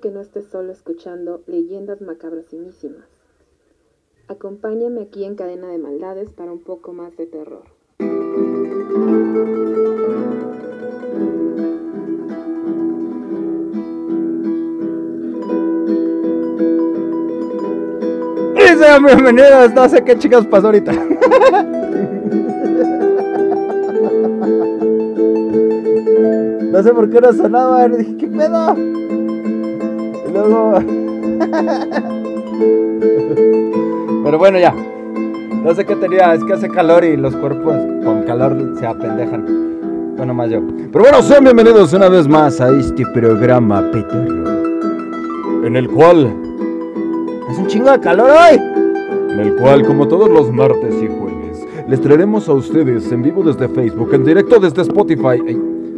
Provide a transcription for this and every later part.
Que no estés solo escuchando leyendas macabrosísimas. Acompáñame aquí en Cadena de Maldades para un poco más de terror. Y sean bienvenidos, no sé qué chicas pasó ahorita. No sé por qué no sonaba, y dije, ¿qué pedo? Pero bueno, ya. No sé qué tenía, es que hace calor y los cuerpos con calor se apendejan. Bueno, más yo. Pero bueno, sean bienvenidos una vez más a este programa Peterro. En el cual... Es un chingo de calor hoy. En el cual, como todos los martes y jueves, les traeremos a ustedes en vivo desde Facebook, en directo desde Spotify.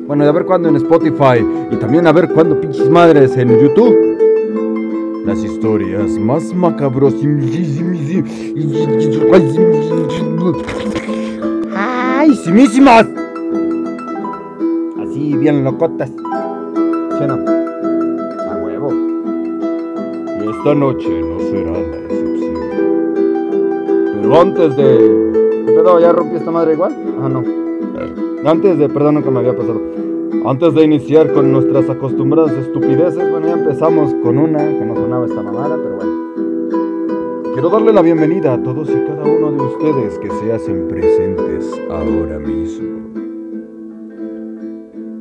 Bueno, a ver cuándo en Spotify. Y también a ver cuándo pinches madres en YouTube. Historias más macabros. ¡Ay, simísimas! Así, bien locotas. ¿Sí no? A huevo. Y esta noche no será la excepción. Pero antes de. ¿Qué pedo? ¿Ya rompí esta madre igual? Ah, no. Antes de. Perdón, nunca me había pasado. Antes de iniciar con nuestras acostumbradas estupideces, bueno, ya empezamos con una que no sonaba esta mamada, pero bueno. Quiero darle la bienvenida a todos y cada uno de ustedes que se hacen presentes ahora mismo.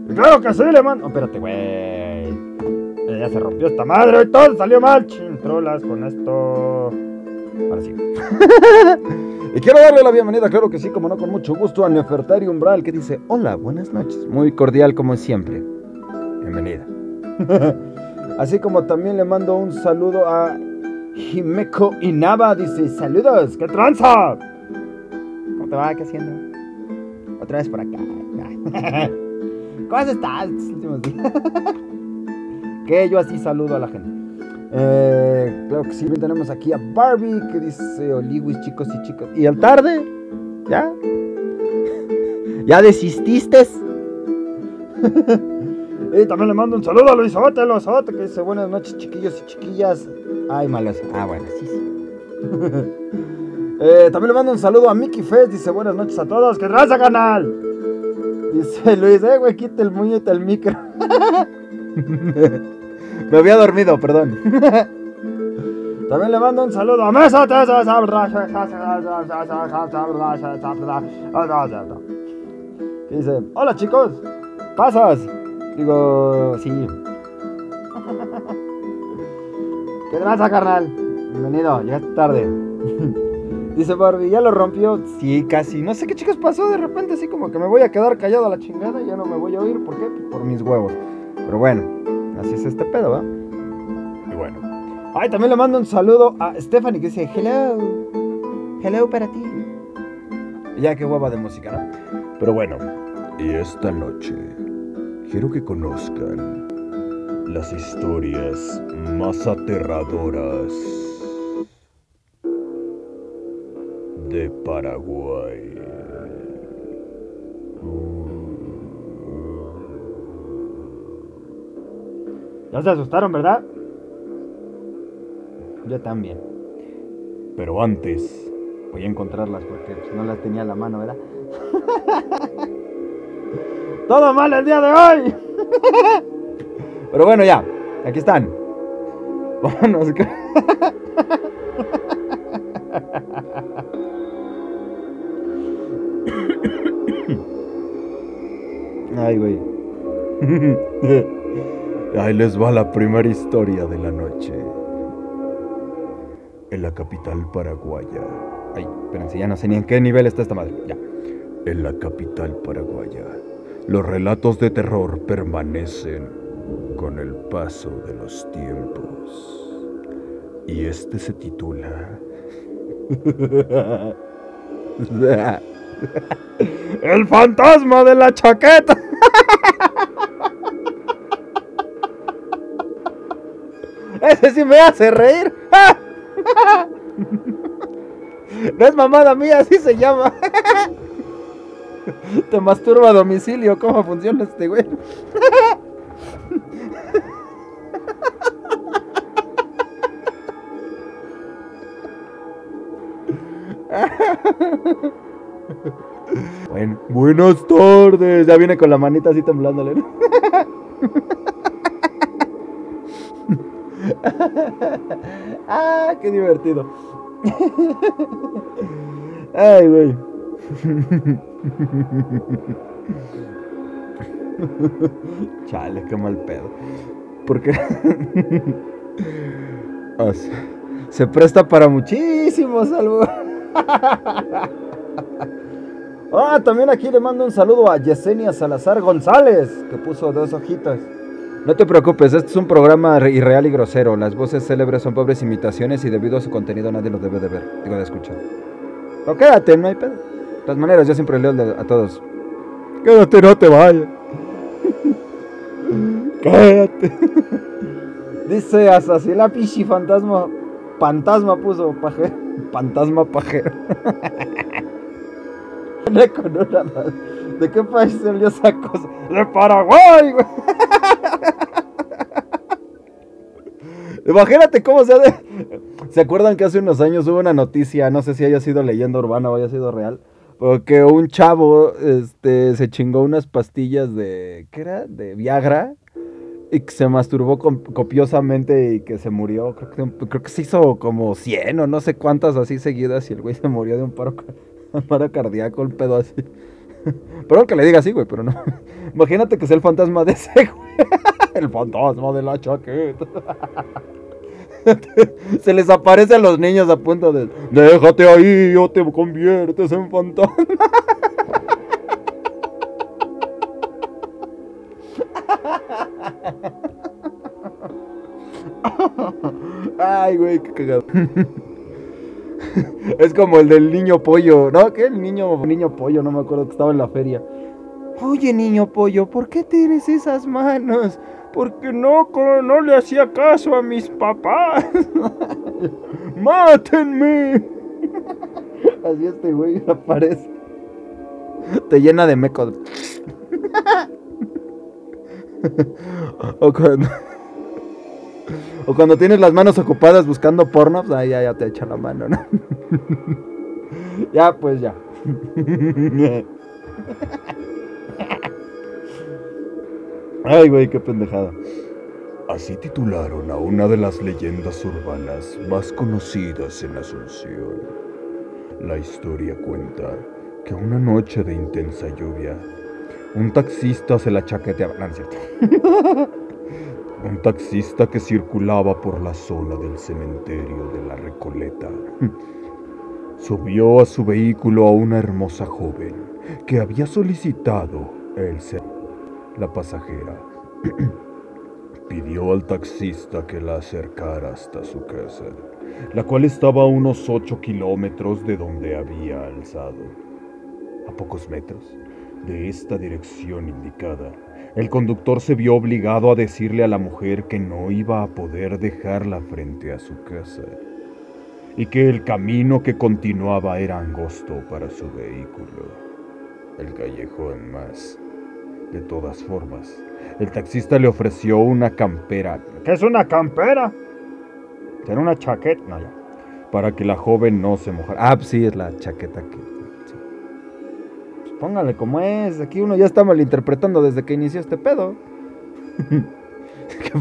Y claro que sí, le mando. Oh, espérate, güey. Eh, Ya se rompió esta madre, hoy todo salió mal. Chintrolas con esto. Ahora sí. y quiero darle la bienvenida, claro que sí, como no, con mucho gusto a Nefertari Umbral, que dice: Hola, buenas noches. Muy cordial como siempre. Bienvenida. Así como también le mando un saludo a Himeko Inaba, dice: Saludos, ¿qué tranza? ¿Cómo te va? ¿Qué haciendo? Otra vez por acá. ¿Cómo has estado estos últimos días? que yo así saludo a la gente. Eh, claro que sí, bien tenemos aquí a Barbie que dice Oliwis, chicos y chicas. ¿Y el tarde? ¿Ya? ¿Ya desististe? y también le mando un saludo a Luisote, Luisote, que dice buenas noches, chiquillos y chiquillas. Ay, malas. Ah, bueno, sí, sí. Eh, también le mando un saludo a Mickey Fest, dice buenas noches a todos, que raza canal. Dice Luis, eh, güey, quita el muñeco el micro. Me había dormido, perdón. También le mando un saludo a Mesa hola chicos, ¿pasas? Digo, sí. ¿Qué traza, carnal? Bienvenido, ya es tarde. Dice Barbie, ¿ya lo rompió? Sí, casi. No sé qué chicos pasó de repente, así como que me voy a quedar callado a la chingada y ya no me voy a oír. ¿Por qué? Por mis huevos. Pero bueno, así es este pedo, ¿va? Y bueno. Ay, también le mando un saludo a Stephanie que dice, hello. Hello para ti. Ya qué hueva de música, ¿no? Pero bueno. Y esta noche quiero que conozcan las historias más aterradoras de Paraguay. Ya se asustaron, ¿verdad? Yo también. Pero antes voy a encontrarlas porque pues, no las tenía a la mano, ¿verdad? Todo mal el día de hoy. Pero bueno, ya. Aquí están. Vámonos. Ay, güey. Ahí les va la primera historia de la noche. En la capital paraguaya. Ay, espérense, ya no sé ni en qué nivel está esta madre. Ya. En la capital paraguaya, los relatos de terror permanecen con el paso de los tiempos. Y este se titula... El fantasma de la chaqueta. sé si me hace reír. No es mamada mía, así se llama. Te masturba a domicilio, ¿cómo funciona este güey? Bueno, buenas tardes. Ya viene con la manita así temblándole. ah, qué divertido. Ay, güey. Chale, qué mal pedo. Porque se presta para muchísimos algo. ah, también aquí le mando un saludo a Yesenia Salazar González, que puso dos hojitas. No te preocupes, este es un programa irreal y grosero. Las voces célebres son pobres imitaciones y debido a su contenido nadie lo debe de ver, digo de escuchar. Pero quédate, no hay pedo. De todas maneras, yo siempre leo a todos. Quédate, no te vayas. quédate. Dice así la pichi fantasma. Fantasma puso pajero. Fantasma pajero. ¿De qué país salió esa cosa? De Paraguay, güey. Imagínate cómo se de... ¿Se acuerdan que hace unos años hubo una noticia, no sé si haya sido leyenda urbana o haya sido real, porque un chavo este, se chingó unas pastillas de, ¿qué era? De Viagra y que se masturbó copiosamente y que se murió. Creo que, creo que se hizo como 100 o no sé cuántas así seguidas y el güey se murió de un paro, paro cardíaco, el pedo así. Perdón que le diga así, güey, pero no. Imagínate que sea el fantasma de ese, güey. El fantasma de la chaqueta. Se les aparece a los niños a punto de. Déjate ahí, o te conviertes en fantasma. Ay, güey, qué cagado. Es como el del niño pollo, ¿no? ¿Qué? El niño, niño pollo, no me acuerdo que estaba en la feria. Oye, niño pollo, ¿por qué tienes esas manos? Porque no, no le hacía caso a mis papás. ¡Mátenme! Así este güey aparece. Te llena de mecos. o cuando... O cuando tienes las manos ocupadas buscando porno, pues ahí ya, ya te echa la mano, ¿no? ya, pues ya. Ay, güey, qué pendejada. Así titularon a una de las leyendas urbanas más conocidas en Asunción. La historia cuenta que una noche de intensa lluvia, un taxista se la chaqueteaba. No, cierto. Un taxista que circulaba por la zona del cementerio de la Recoleta subió a su vehículo a una hermosa joven que había solicitado el ser. La pasajera pidió al taxista que la acercara hasta su casa, la cual estaba a unos 8 kilómetros de donde había alzado. A pocos metros de esta dirección indicada, el conductor se vio obligado a decirle a la mujer que no iba a poder dejarla frente a su casa y que el camino que continuaba era angosto para su vehículo. El callejón más. De todas formas, el taxista le ofreció una campera. ¿Qué es una campera? ¿Será una chaqueta? No, ya. Para que la joven no se mojara. Ah, pues sí, es la chaqueta que póngale como es. Aquí uno ya está malinterpretando desde que inició este pedo.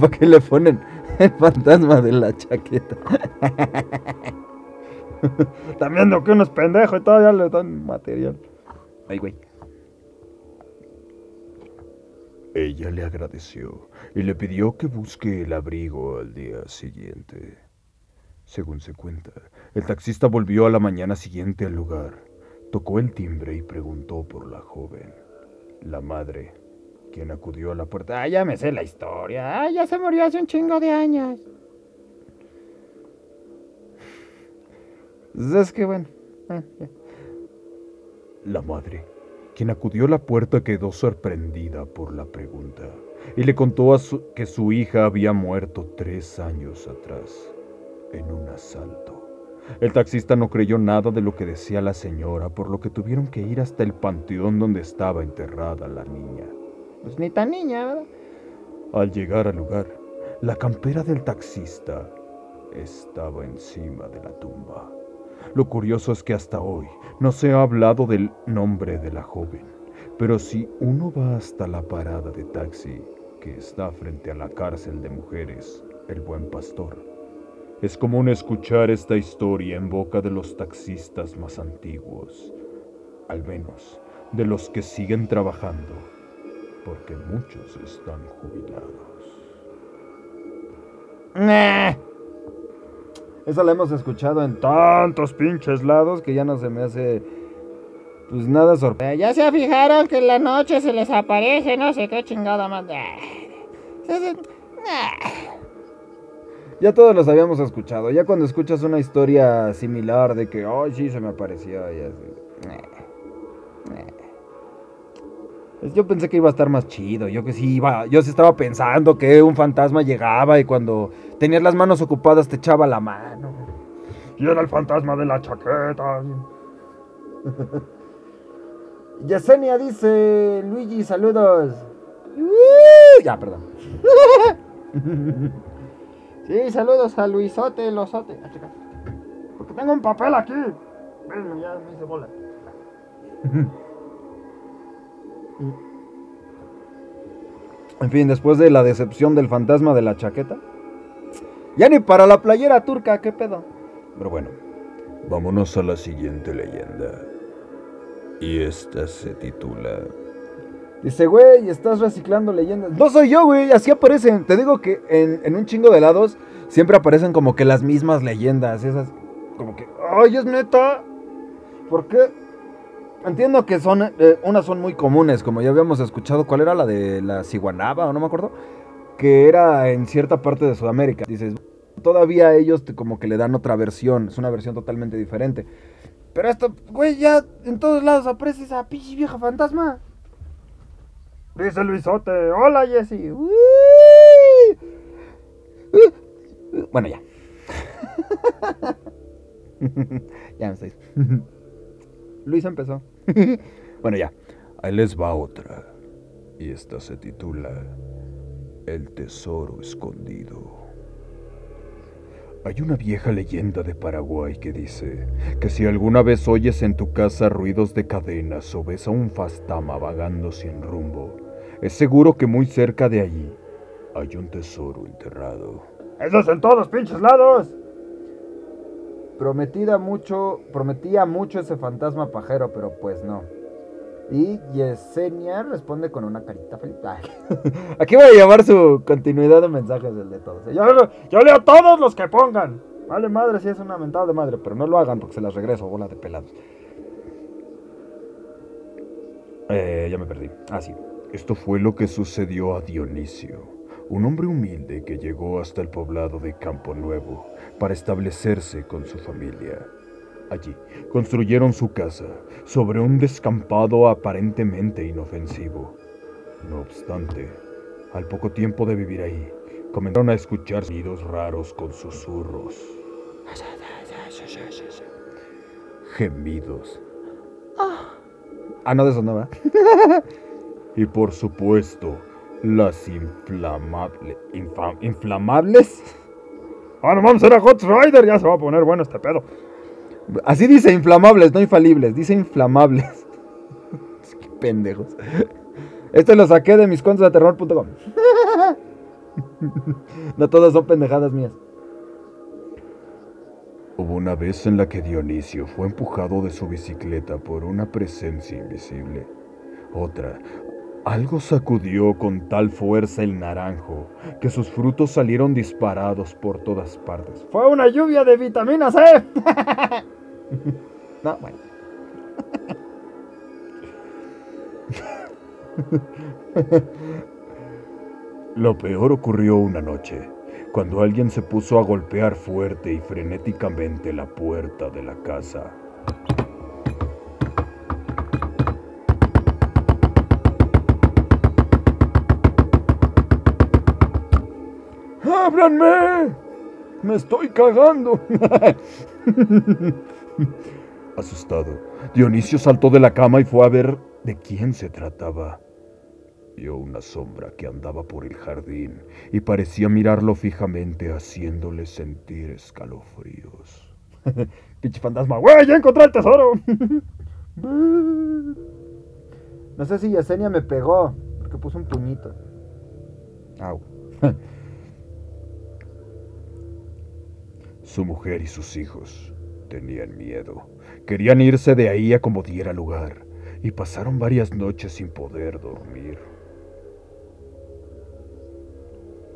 ¿Para qué le ponen el fantasma de la chaqueta? También viendo que uno es pendejo y todavía le dan material. Ay, güey. Ella le agradeció y le pidió que busque el abrigo al día siguiente. Según se cuenta, el taxista volvió a la mañana siguiente al lugar Tocó el timbre y preguntó por la joven. La madre, quien acudió a la puerta. Ah, ya me sé la historia. Ah, ya se murió hace un chingo de años. Es que bueno. Ah, la madre, quien acudió a la puerta, quedó sorprendida por la pregunta y le contó a que su hija había muerto tres años atrás en un asalto. El taxista no creyó nada de lo que decía la señora, por lo que tuvieron que ir hasta el panteón donde estaba enterrada la niña. Pues ni tan niña, ¿verdad? Al llegar al lugar, la campera del taxista estaba encima de la tumba. Lo curioso es que hasta hoy no se ha hablado del nombre de la joven, pero si uno va hasta la parada de taxi que está frente a la cárcel de mujeres, el buen pastor, es común escuchar esta historia en boca de los taxistas más antiguos, al menos de los que siguen trabajando, porque muchos están jubilados. Eso lo hemos escuchado en tantos pinches lados que ya no se me hace pues nada sorprendente. Ya se fijaron que en la noche se les aparece no sé qué chingada más. Ya todos los habíamos escuchado. Ya cuando escuchas una historia similar de que, ay, sí, se me apareció. Yo pensé que iba a estar más chido. Yo que sí iba. Yo sí estaba pensando que un fantasma llegaba y cuando tenías las manos ocupadas te echaba la mano. Y era el fantasma de la chaqueta. Yesenia dice, Luigi, saludos. ya, perdón. sí, saludos a Luisote, Losote. Ah, Porque tengo un papel aquí. ya me hice bola. En fin, después de la decepción del fantasma de la chaqueta. Ya ni para la playera turca, qué pedo. Pero bueno, vámonos a la siguiente leyenda. Y esta se titula... Dice, güey, estás reciclando leyendas. No soy yo, güey, así aparecen. Te digo que en, en, un chingo de lados siempre aparecen como que las mismas leyendas. Esas, como que, ay, es neta. ¿Por qué? Entiendo que son, eh, unas son muy comunes, como ya habíamos escuchado, ¿cuál era la de la ciguanaba o no me acuerdo? Que era en cierta parte de Sudamérica. Dices, todavía ellos como que le dan otra versión, es una versión totalmente diferente. Pero esto, güey, ya en todos lados aparece esa pinche vieja fantasma. Dice Luisote, hola Jessy. Bueno, ya. ya me estáis. Luis empezó. bueno, ya. Ahí les va otra. Y esta se titula El tesoro escondido. Hay una vieja leyenda de Paraguay que dice que si alguna vez oyes en tu casa ruidos de cadenas o ves a un fastama vagando sin rumbo, es seguro que muy cerca de allí hay un tesoro enterrado. ¡Eso es en todos los pinches lados! Prometida mucho, prometía mucho ese fantasma pajero, pero pues no. Y Yesenia responde con una carita feliz. Aquí voy a llevar su continuidad de mensajes del de todos. Yo, yo leo todos los que pongan. Vale madre si es una mentada de madre, pero no lo hagan porque se las regreso, bola de pelados. Eh, ya me perdí. Ah, sí. Esto fue lo que sucedió a Dionisio un hombre humilde que llegó hasta el poblado de Campo Nuevo para establecerse con su familia. Allí construyeron su casa sobre un descampado aparentemente inofensivo. No obstante, al poco tiempo de vivir ahí, comenzaron a escuchar sonidos raros con susurros. Gemidos. Ah, no de eso no, y por supuesto, las inflamables. ¿Inflamables? Ahora vamos a ir a Hot Rider, ya se va a poner bueno este pedo. Así dice inflamables, no infalibles, dice inflamables. Qué pendejos. Esto lo saqué de mis cuentos de terror.com. no todas son pendejadas mías. Hubo una vez en la que Dionisio fue empujado de su bicicleta por una presencia invisible. Otra, algo sacudió con tal fuerza el naranjo que sus frutos salieron disparados por todas partes. ¡Fue una lluvia de vitamina C! no, bueno. Lo peor ocurrió una noche, cuando alguien se puso a golpear fuerte y frenéticamente la puerta de la casa. ¡Ábranme! ¡Me estoy cagando! Asustado, Dionisio saltó de la cama y fue a ver de quién se trataba. Vio una sombra que andaba por el jardín y parecía mirarlo fijamente haciéndole sentir escalofríos. Pinche fantasma, güey, ya encontré el tesoro. no sé si Yesenia me pegó, porque puso un puñito. Au. Su mujer y sus hijos tenían miedo. Querían irse de ahí a como diera lugar y pasaron varias noches sin poder dormir.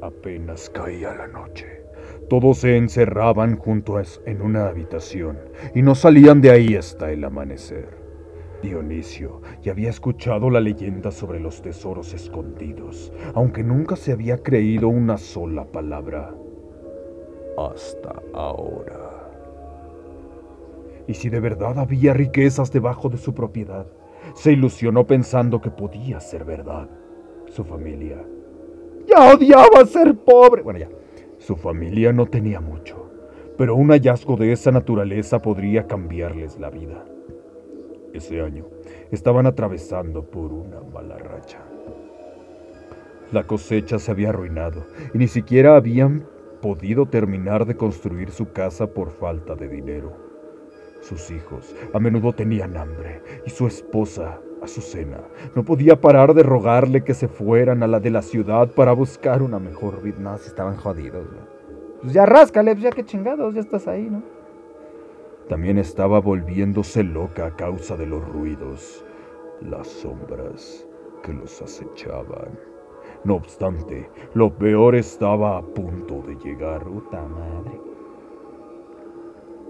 Apenas caía la noche. Todos se encerraban juntos en una habitación y no salían de ahí hasta el amanecer. Dionisio ya había escuchado la leyenda sobre los tesoros escondidos, aunque nunca se había creído una sola palabra. Hasta ahora. ¿Y si de verdad había riquezas debajo de su propiedad? Se ilusionó pensando que podía ser verdad. Su familia. Ya odiaba ser pobre. Bueno, ya. Su familia no tenía mucho, pero un hallazgo de esa naturaleza podría cambiarles la vida. Ese año estaban atravesando por una mala racha. La cosecha se había arruinado y ni siquiera habían podido terminar de construir su casa por falta de dinero. Sus hijos a menudo tenían hambre y su esposa, Azucena, no podía parar de rogarle que se fueran a la de la ciudad para buscar una mejor vida. No, si estaban jodidos, Pues ya ráscale, pues ya que chingados, ya estás ahí, ¿no? También estaba volviéndose loca a causa de los ruidos, las sombras que los acechaban. No obstante, lo peor estaba a punto de llegar. Puta madre.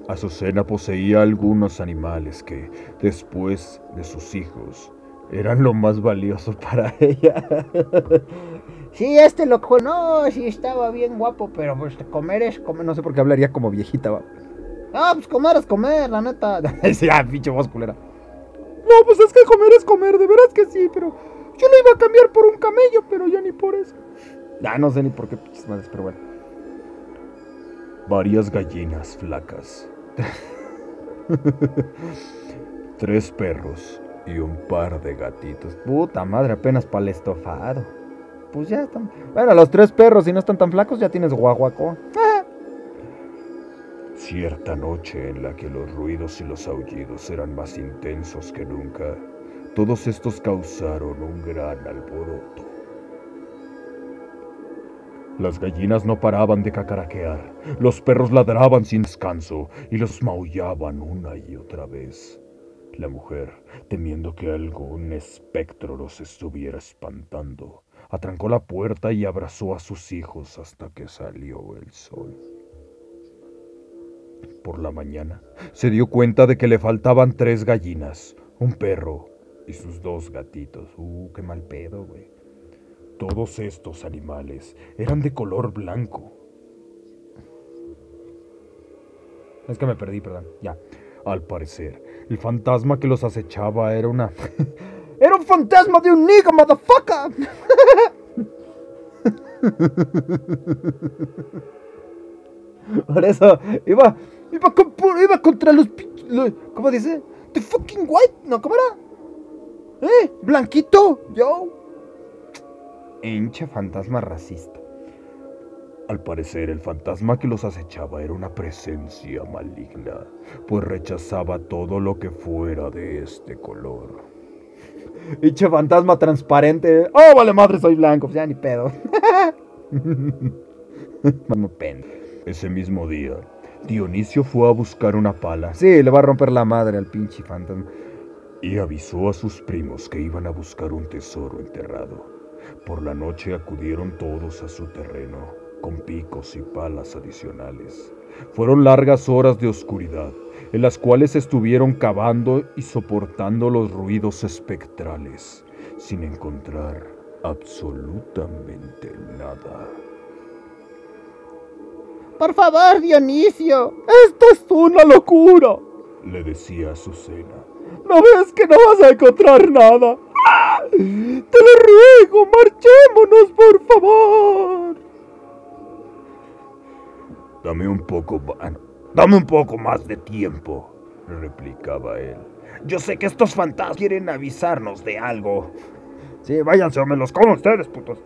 Azucena poseía algunos animales que, después de sus hijos, eran lo más valioso para ella. sí, este loco, no, sí estaba bien guapo, pero pues comer es comer. No sé por qué hablaría como viejita, va. Ah, pues comer es comer, la neta. sí, ah, pinche voz culera. No, pues es que comer es comer, de veras que sí, pero yo lo iba a cambiar por un camello, pero ya ni por eso. Ah, no sé ni por qué, madres, pero bueno. Varias gallinas flacas Tres perros y un par de gatitos. Puta madre, apenas para el estofado. Pues ya están. Bueno, los tres perros, si no están tan flacos, ya tienes guaguaco. Cierta noche en la que los ruidos y los aullidos eran más intensos que nunca, todos estos causaron un gran alboroto. Las gallinas no paraban de cacaraquear, los perros ladraban sin descanso y los maullaban una y otra vez. La mujer, temiendo que algún espectro los estuviera espantando, atrancó la puerta y abrazó a sus hijos hasta que salió el sol. Por la mañana se dio cuenta de que le faltaban tres gallinas, un perro y sus dos gatitos. Uh, qué mal pedo, güey. Todos estos animales eran de color blanco. Es que me perdí, perdón. Ya. Al parecer, el fantasma que los acechaba era una... ¡Era un fantasma de un nigga, motherfucker! Por eso, iba, iba, iba contra los, los, ¿Cómo dice? The fucking white, ¿no? ¿Cómo era? ¿Eh? Blanquito, yo hincha fantasma racista. Al parecer, el fantasma que los acechaba era una presencia maligna, pues rechazaba todo lo que fuera de este color. Hincha fantasma transparente. Oh, vale madre, soy blanco. Ya ni pedo. Ese mismo día, Dionisio fue a buscar una pala. Sí, le va a romper la madre al pinche fantasma. Y avisó a sus primos que iban a buscar un tesoro enterrado. Por la noche acudieron todos a su terreno, con picos y palas adicionales. Fueron largas horas de oscuridad, en las cuales estuvieron cavando y soportando los ruidos espectrales, sin encontrar absolutamente nada. Por favor, Dionisio, esto es una locura, le decía Azucena. ¿No ves que no vas a encontrar nada? ¡Te lo ruego! ¡Marchémonos, por favor! Dame un poco, dame un poco más de tiempo, replicaba él. Yo sé que estos fantasmas quieren avisarnos de algo. Sí, váyanse o me los como ustedes, putos.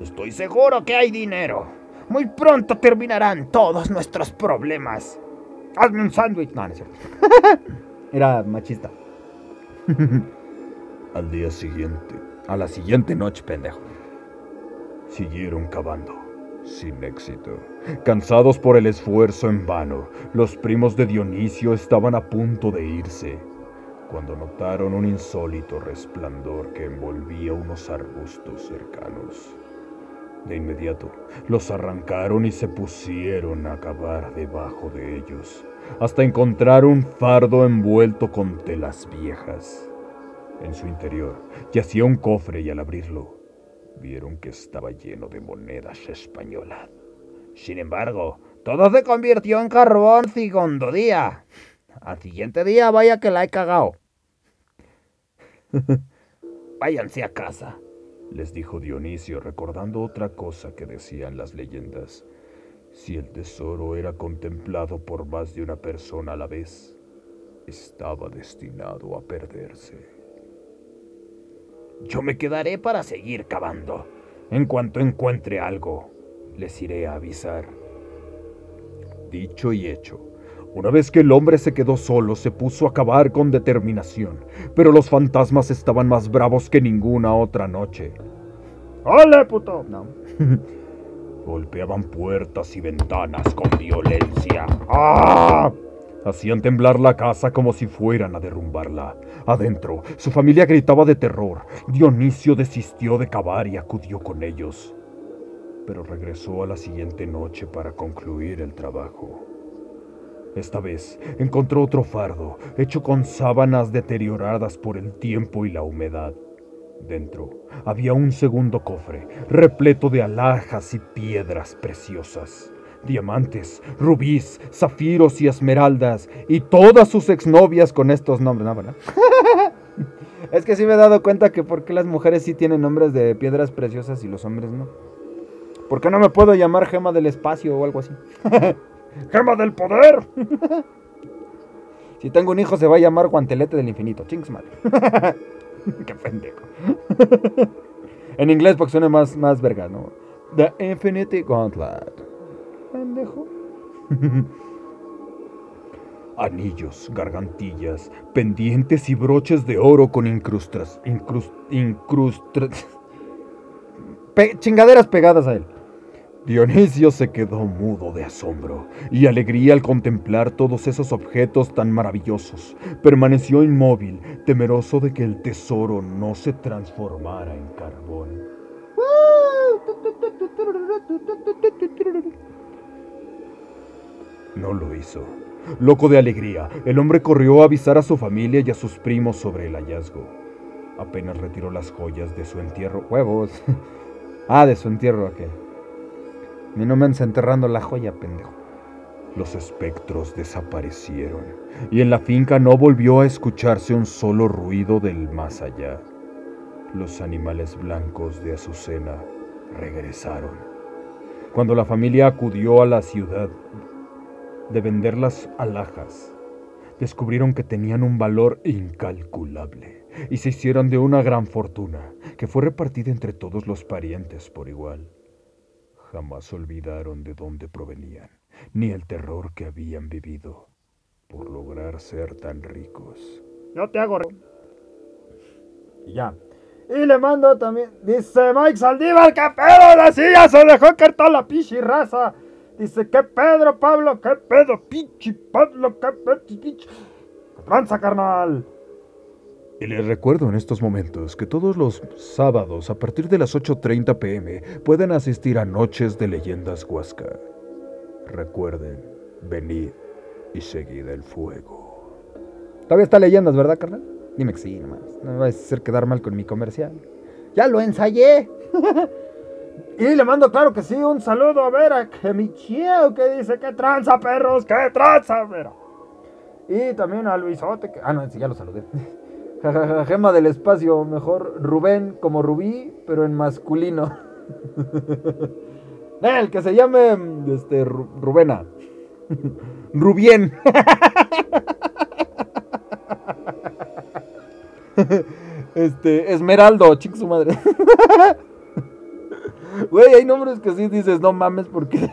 Estoy seguro que hay dinero. Muy pronto terminarán todos nuestros problemas. hazme un sándwich. No, no es cierto. Era machista. Al día siguiente, A la siguiente noche, pendejo. siguieron cavando, sin éxito. Cansados por el esfuerzo en vano, los primos de Dionisio estaban a punto de irse, cuando notaron un insólito resplandor que envolvía unos arbustos cercanos. De inmediato, los arrancaron y se pusieron a cavar debajo de ellos, hasta encontrar un fardo envuelto con telas viejas. En su interior yacía un cofre y al abrirlo, vieron que estaba lleno de monedas españolas. Sin embargo, todo se convirtió en carbón segundo día. Al siguiente día, vaya que la he cagado. Váyanse a casa. les dijo Dionisio recordando otra cosa que decían las leyendas. Si el tesoro era contemplado por más de una persona a la vez, estaba destinado a perderse. Yo me quedaré para seguir cavando. En cuanto encuentre algo, les iré a avisar. Dicho y hecho, una vez que el hombre se quedó solo, se puso a cavar con determinación, pero los fantasmas estaban más bravos que ninguna otra noche. ¡Ole, puto! No. Golpeaban puertas y ventanas con violencia. ¡Ah! Hacían temblar la casa como si fueran a derrumbarla. Adentro, su familia gritaba de terror. Dionisio desistió de cavar y acudió con ellos. Pero regresó a la siguiente noche para concluir el trabajo. Esta vez encontró otro fardo, hecho con sábanas deterioradas por el tiempo y la humedad. Dentro había un segundo cofre, repleto de alhajas y piedras preciosas diamantes, rubíes, zafiros y esmeraldas, y todas sus exnovias con estos nombres, ¿no? ¿verdad? Es que sí me he dado cuenta que por qué las mujeres sí tienen nombres de piedras preciosas y los hombres no. ¿Por qué no me puedo llamar gema del espacio o algo así? ¡Gema del poder! Si tengo un hijo se va a llamar guantelete del infinito. Madre. ¡Qué pendejo! En inglés porque suena más, más verga, ¿no? The Infinity Gauntlet. Pendejo. Anillos, gargantillas, pendientes y broches de oro con incrustas, incrust, incrustas. Chingaderas pegadas a él. Dionisio se quedó mudo de asombro y alegría al contemplar todos esos objetos tan maravillosos. Permaneció inmóvil, temeroso de que el tesoro no se transformara en carbón. No lo hizo. Loco de alegría, el hombre corrió a avisar a su familia y a sus primos sobre el hallazgo. Apenas retiró las joyas de su entierro. Huevos. Ah, de su entierro, ok. Mi no me enterrando la joya, pendejo. Los espectros desaparecieron y en la finca no volvió a escucharse un solo ruido del más allá. Los animales blancos de Azucena regresaron. Cuando la familia acudió a la ciudad de vender las alhajas, descubrieron que tenían un valor incalculable y se hicieron de una gran fortuna que fue repartida entre todos los parientes por igual. Jamás olvidaron de dónde provenían, ni el terror que habían vivido por lograr ser tan ricos. Yo te hago. Y ya. Y le mando también. Dice Mike Saldívar, que pedo la silla se dejó caer toda la pinche raza. Dice, ¿qué Pedro, Pablo? ¿Qué pedo, pinche Pablo? ¿Qué pedo? ¿Qué tranza, carnal? Y les recuerdo en estos momentos que todos los sábados a partir de las 8.30 pm pueden asistir a Noches de Leyendas Huasca. Recuerden, venid y seguid el fuego. Todavía está leyendas, ¿verdad, carnal? Dime que sí, nomás. No me vas a hacer quedar mal con mi comercial. ¡Ya lo ensayé! y le mando, claro que sí, un saludo a ver que mi chieo que dice que tranza, perros, que tranza, pero. Y también a Luisote, que. Ah, no, sí, ya lo saludé. Gema del espacio, mejor Rubén como Rubí, pero en masculino. El que se llame este, Ru- Rubena. Rubien. Este, Esmeraldo, chico su madre. Güey, hay nombres que sí dices, no mames, porque.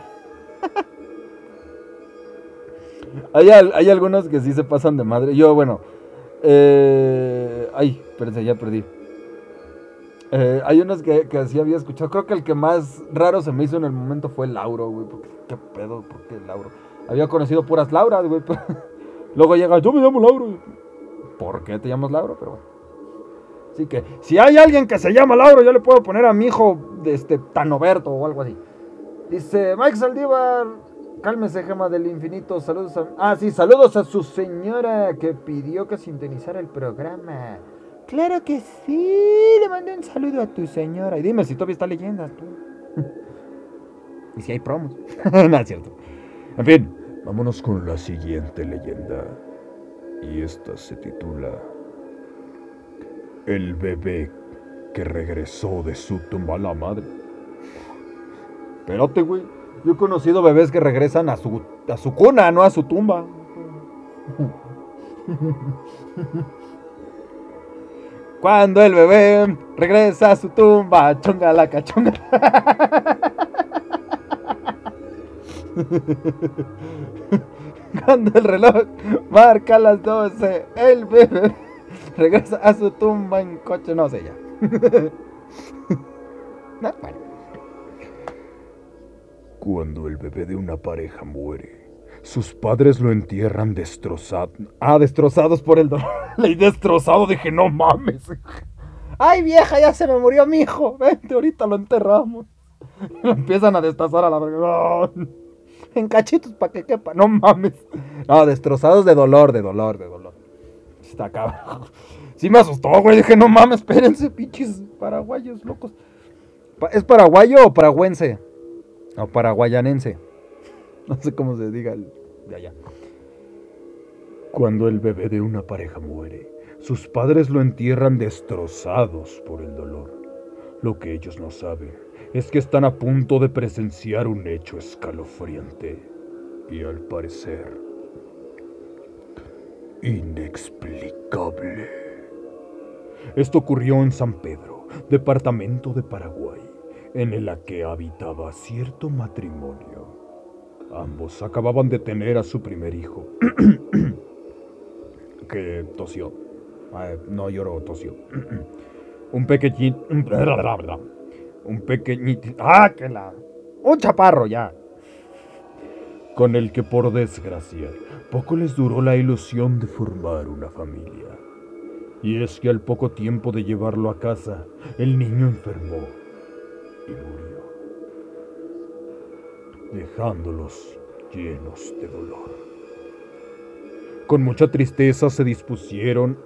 hay, hay algunos que sí se pasan de madre. Yo, bueno. Eh, ay, espérense, ya perdí. Eh, hay unos que, que sí había escuchado. Creo que el que más raro se me hizo en el momento fue Lauro, güey. ¿Qué pedo? ¿Por qué Lauro? Había conocido puras Lauras, güey. Luego llega, yo me llamo Lauro. ¿Por qué te llamas Lauro? Pero bueno. Así que, si hay alguien que se llama Lauro, yo le puedo poner a mi hijo este, Tanoberto o algo así. Dice Mike Saldívar, cálmese, gema del infinito. Saludos a. Ah, sí, saludos a su señora que pidió que sintonizara el programa. Claro que sí, le mandé un saludo a tu señora. Y dime si todavía está leyendo tú. y si hay promos. no es cierto. En fin, vámonos con la siguiente leyenda. Y esta se titula El bebé que regresó de su tumba a la madre. Espérate, güey. Yo he conocido bebés que regresan a su, a su cuna, no a su tumba. Cuando el bebé regresa a su tumba, chonga la cachonga. Cuando el reloj marca las 12, el bebé regresa a su tumba en coche, no sé ya. no, bueno. Cuando el bebé de una pareja muere, sus padres lo entierran destrozado. Ah, destrozados por el dolor. Leí destrozado, dije, no mames. Ay, vieja, ya se me murió mi hijo. Vente, ahorita lo enterramos. Empiezan a destazar a la verga. En cachitos para que quepa. No mames. No, destrozados de dolor, de dolor, de dolor. Está acá. Sí me asustó, güey. Dije, no mames, espérense, pinches paraguayos locos. ¿Es paraguayo o paragüense? O paraguayanense. No sé cómo se diga el de allá. Cuando el bebé de una pareja muere, sus padres lo entierran destrozados por el dolor. Lo que ellos no saben es que están a punto de presenciar un hecho escalofriante y al parecer inexplicable. Esto ocurrió en San Pedro, departamento de Paraguay, en el que habitaba cierto matrimonio. Ambos acababan de tener a su primer hijo, que tosió. no lloró, tosió. un pequeñito... Un pequeñito... ¡Ah, que la... Un chaparro ya. Con el que por desgracia poco les duró la ilusión de formar una familia. Y es que al poco tiempo de llevarlo a casa, el niño enfermó y murió, dejándolos llenos de dolor. Con mucha tristeza se dispusieron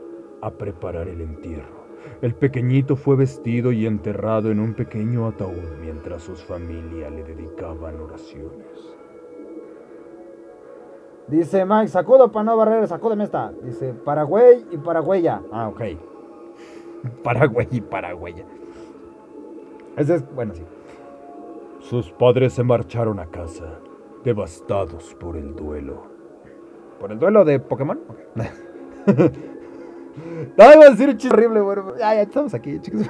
a preparar el entierro. El pequeñito fue vestido y enterrado en un pequeño ataúd mientras sus familias le dedicaban oraciones. Dice Mike, sacudo para no barrer, sacúdeme esta. Dice Paraguay y Paraguaya. Ah, ok. Paraguay y Paraguaya. Ese es, bueno, sí. Sus padres se marcharon a casa, devastados por el duelo. ¿Por el duelo de Pokémon? no, iba a decir un chiste horrible, bueno. Ya, ya estamos aquí, chicos.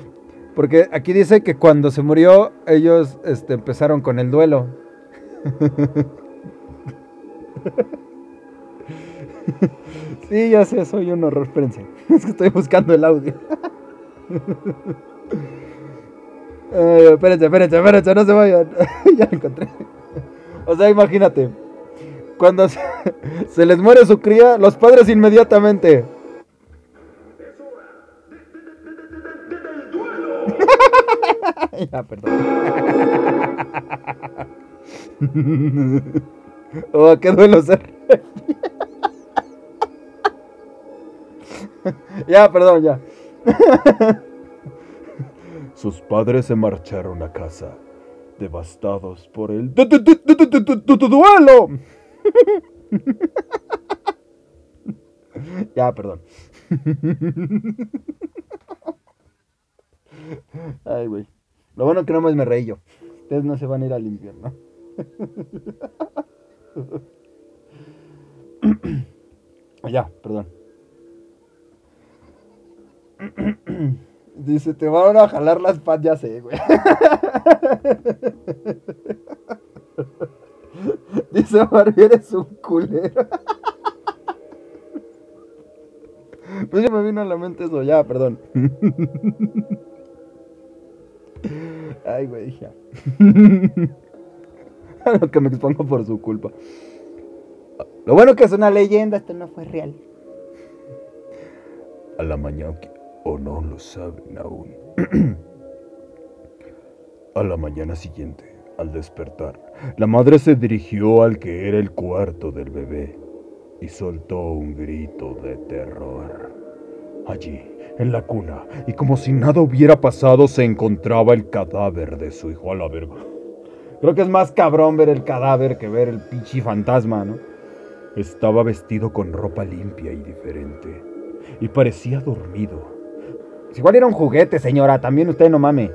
Porque aquí dice que cuando se murió, ellos este, empezaron con el duelo. Sí, ya sé, soy un horror, espérense. Es que estoy buscando el audio. Espérense, espérense, espérense, no se vayan. ya lo encontré. O sea, imagínate. Cuando se, les muere su cría, los padres inmediatamente. ya, perdón. ¿O a qué duelo se Ya, perdón, ya. Sus padres se marcharon a casa, devastados por el duelo. Ya, perdón. Ay, güey. Lo bueno que no más me reí yo. Ustedes no se van a ir al infierno. ya, perdón. Dice, te van a jalar las patas, ya sé, güey. Ese Barbier es un culero. Pues ya me vino a la mente eso, ya, perdón. Ay, güey, ya. Lo que me expongo por su culpa. Lo bueno que es una leyenda, esto no fue real. A la mañana, o no lo saben aún. a la mañana siguiente, al despertar, la madre se dirigió al que era el cuarto del bebé y soltó un grito de terror. Allí, en la cuna, y como si nada hubiera pasado, se encontraba el cadáver de su hijo a la verga. Creo que es más cabrón ver el cadáver que ver el pinche fantasma, ¿no? Estaba vestido con ropa limpia y diferente, y parecía dormido. Igual era un juguete, señora, también usted no mame.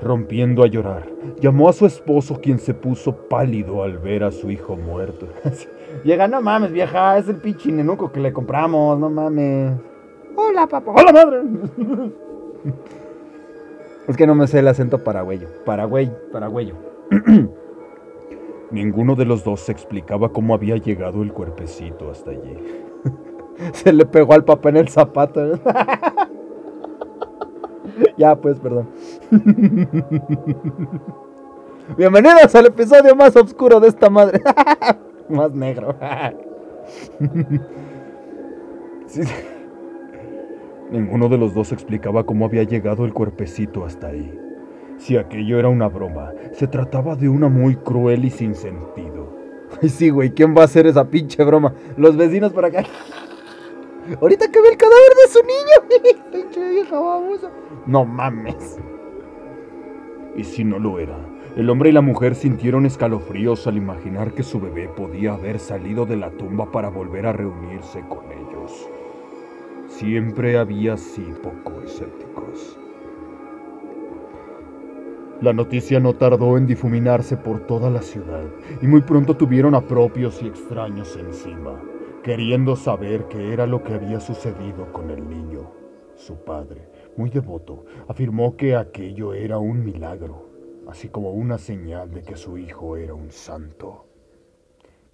Rompiendo a llorar, llamó a su esposo, quien se puso pálido al ver a su hijo muerto. Llega, no mames, vieja, es el pinche nenuco que le compramos, no mames. Hola, papá. Hola, madre. es que no me sé el acento paragüeyo. Paragüey, paragüeyo. Ninguno de los dos se explicaba cómo había llegado el cuerpecito hasta allí. se le pegó al papá en el zapato. Ya, pues, perdón. Bienvenidos al episodio más oscuro de esta madre. más negro. Ninguno de los dos explicaba cómo había llegado el cuerpecito hasta ahí. Si aquello era una broma, se trataba de una muy cruel y sin sentido. Ay, sí, güey, ¿quién va a hacer esa pinche broma? Los vecinos por acá. Ahorita que ve el cadáver de su niño. pinche vieja babosa. No mames. Y si no lo era, el hombre y la mujer sintieron escalofríos al imaginar que su bebé podía haber salido de la tumba para volver a reunirse con ellos. Siempre había sido poco escépticos. La noticia no tardó en difuminarse por toda la ciudad y muy pronto tuvieron a propios y extraños encima, queriendo saber qué era lo que había sucedido con el niño. Su padre, muy devoto, afirmó que aquello era un milagro así como una señal de que su hijo era un santo.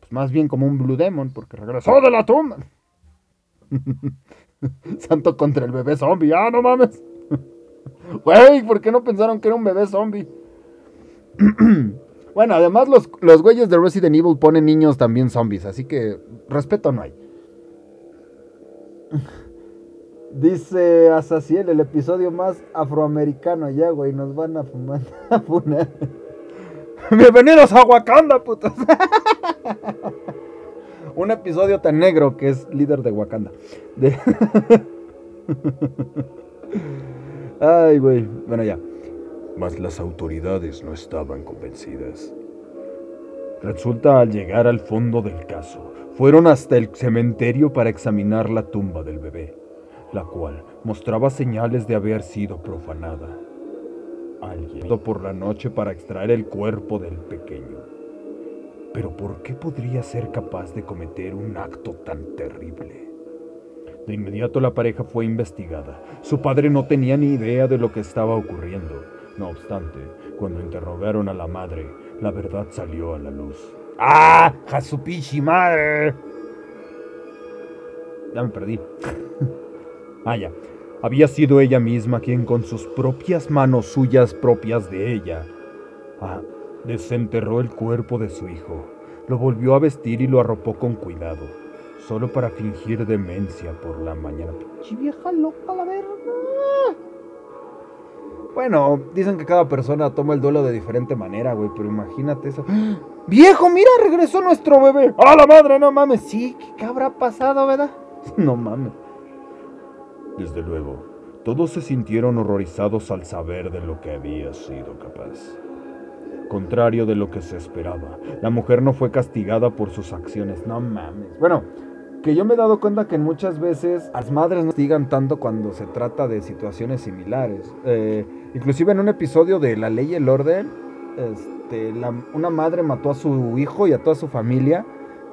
Pues más bien como un Blue Demon, porque regresó de la tumba. santo contra el bebé zombie, ah, no mames. Güey, ¿por qué no pensaron que era un bebé zombie? bueno, además los, los güeyes de Resident Evil ponen niños también zombies, así que respeto no hay. Dice Asaciel, el episodio más afroamericano ya, güey. Nos van a fumar a Bienvenidos a Wakanda, putos. Un episodio tan negro que es líder de Wakanda. Ay, güey. Bueno, ya. Mas las autoridades no estaban convencidas. Resulta al llegar al fondo del caso, fueron hasta el cementerio para examinar la tumba del bebé la cual mostraba señales de haber sido profanada. Alguien por la noche para extraer el cuerpo del pequeño. Pero ¿por qué podría ser capaz de cometer un acto tan terrible? De inmediato la pareja fue investigada. Su padre no tenía ni idea de lo que estaba ocurriendo. No obstante, cuando interrogaron a la madre, la verdad salió a la luz. ¡Ah! ¡Jasupichi madre! Ya me perdí. Ah, ya. Había sido ella misma quien con sus propias manos suyas propias de ella, ah, desenterró el cuerpo de su hijo, lo volvió a vestir y lo arropó con cuidado, solo para fingir demencia por la mañana. ¡Pinche vieja loca la verga! Bueno, dicen que cada persona toma el duelo de diferente manera, güey, pero imagínate eso. ¡Viejo, mira, regresó nuestro bebé! ¡A la madre, no mames! Sí, ¿qué habrá pasado, verdad? No mames. Desde luego, todos se sintieron horrorizados al saber de lo que había sido capaz. Contrario de lo que se esperaba, la mujer no fue castigada por sus acciones. No mames. Bueno, que yo me he dado cuenta que muchas veces las madres no castigan tanto cuando se trata de situaciones similares. Eh, inclusive en un episodio de La Ley y el Orden, este, una madre mató a su hijo y a toda su familia.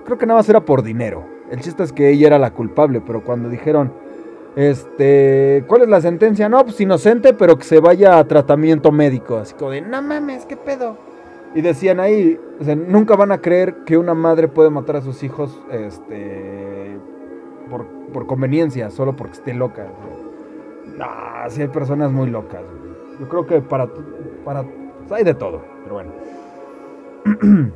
Creo que nada más era por dinero. El chiste es que ella era la culpable, pero cuando dijeron, este, ¿cuál es la sentencia? No, pues inocente, pero que se vaya a tratamiento médico. Así como de, no mames, ¿qué pedo? Y decían ahí, o sea, nunca van a creer que una madre puede matar a sus hijos este, por, por conveniencia, solo porque esté loca. No, sí hay personas muy locas. Yo creo que para... para pues, hay de todo, pero bueno.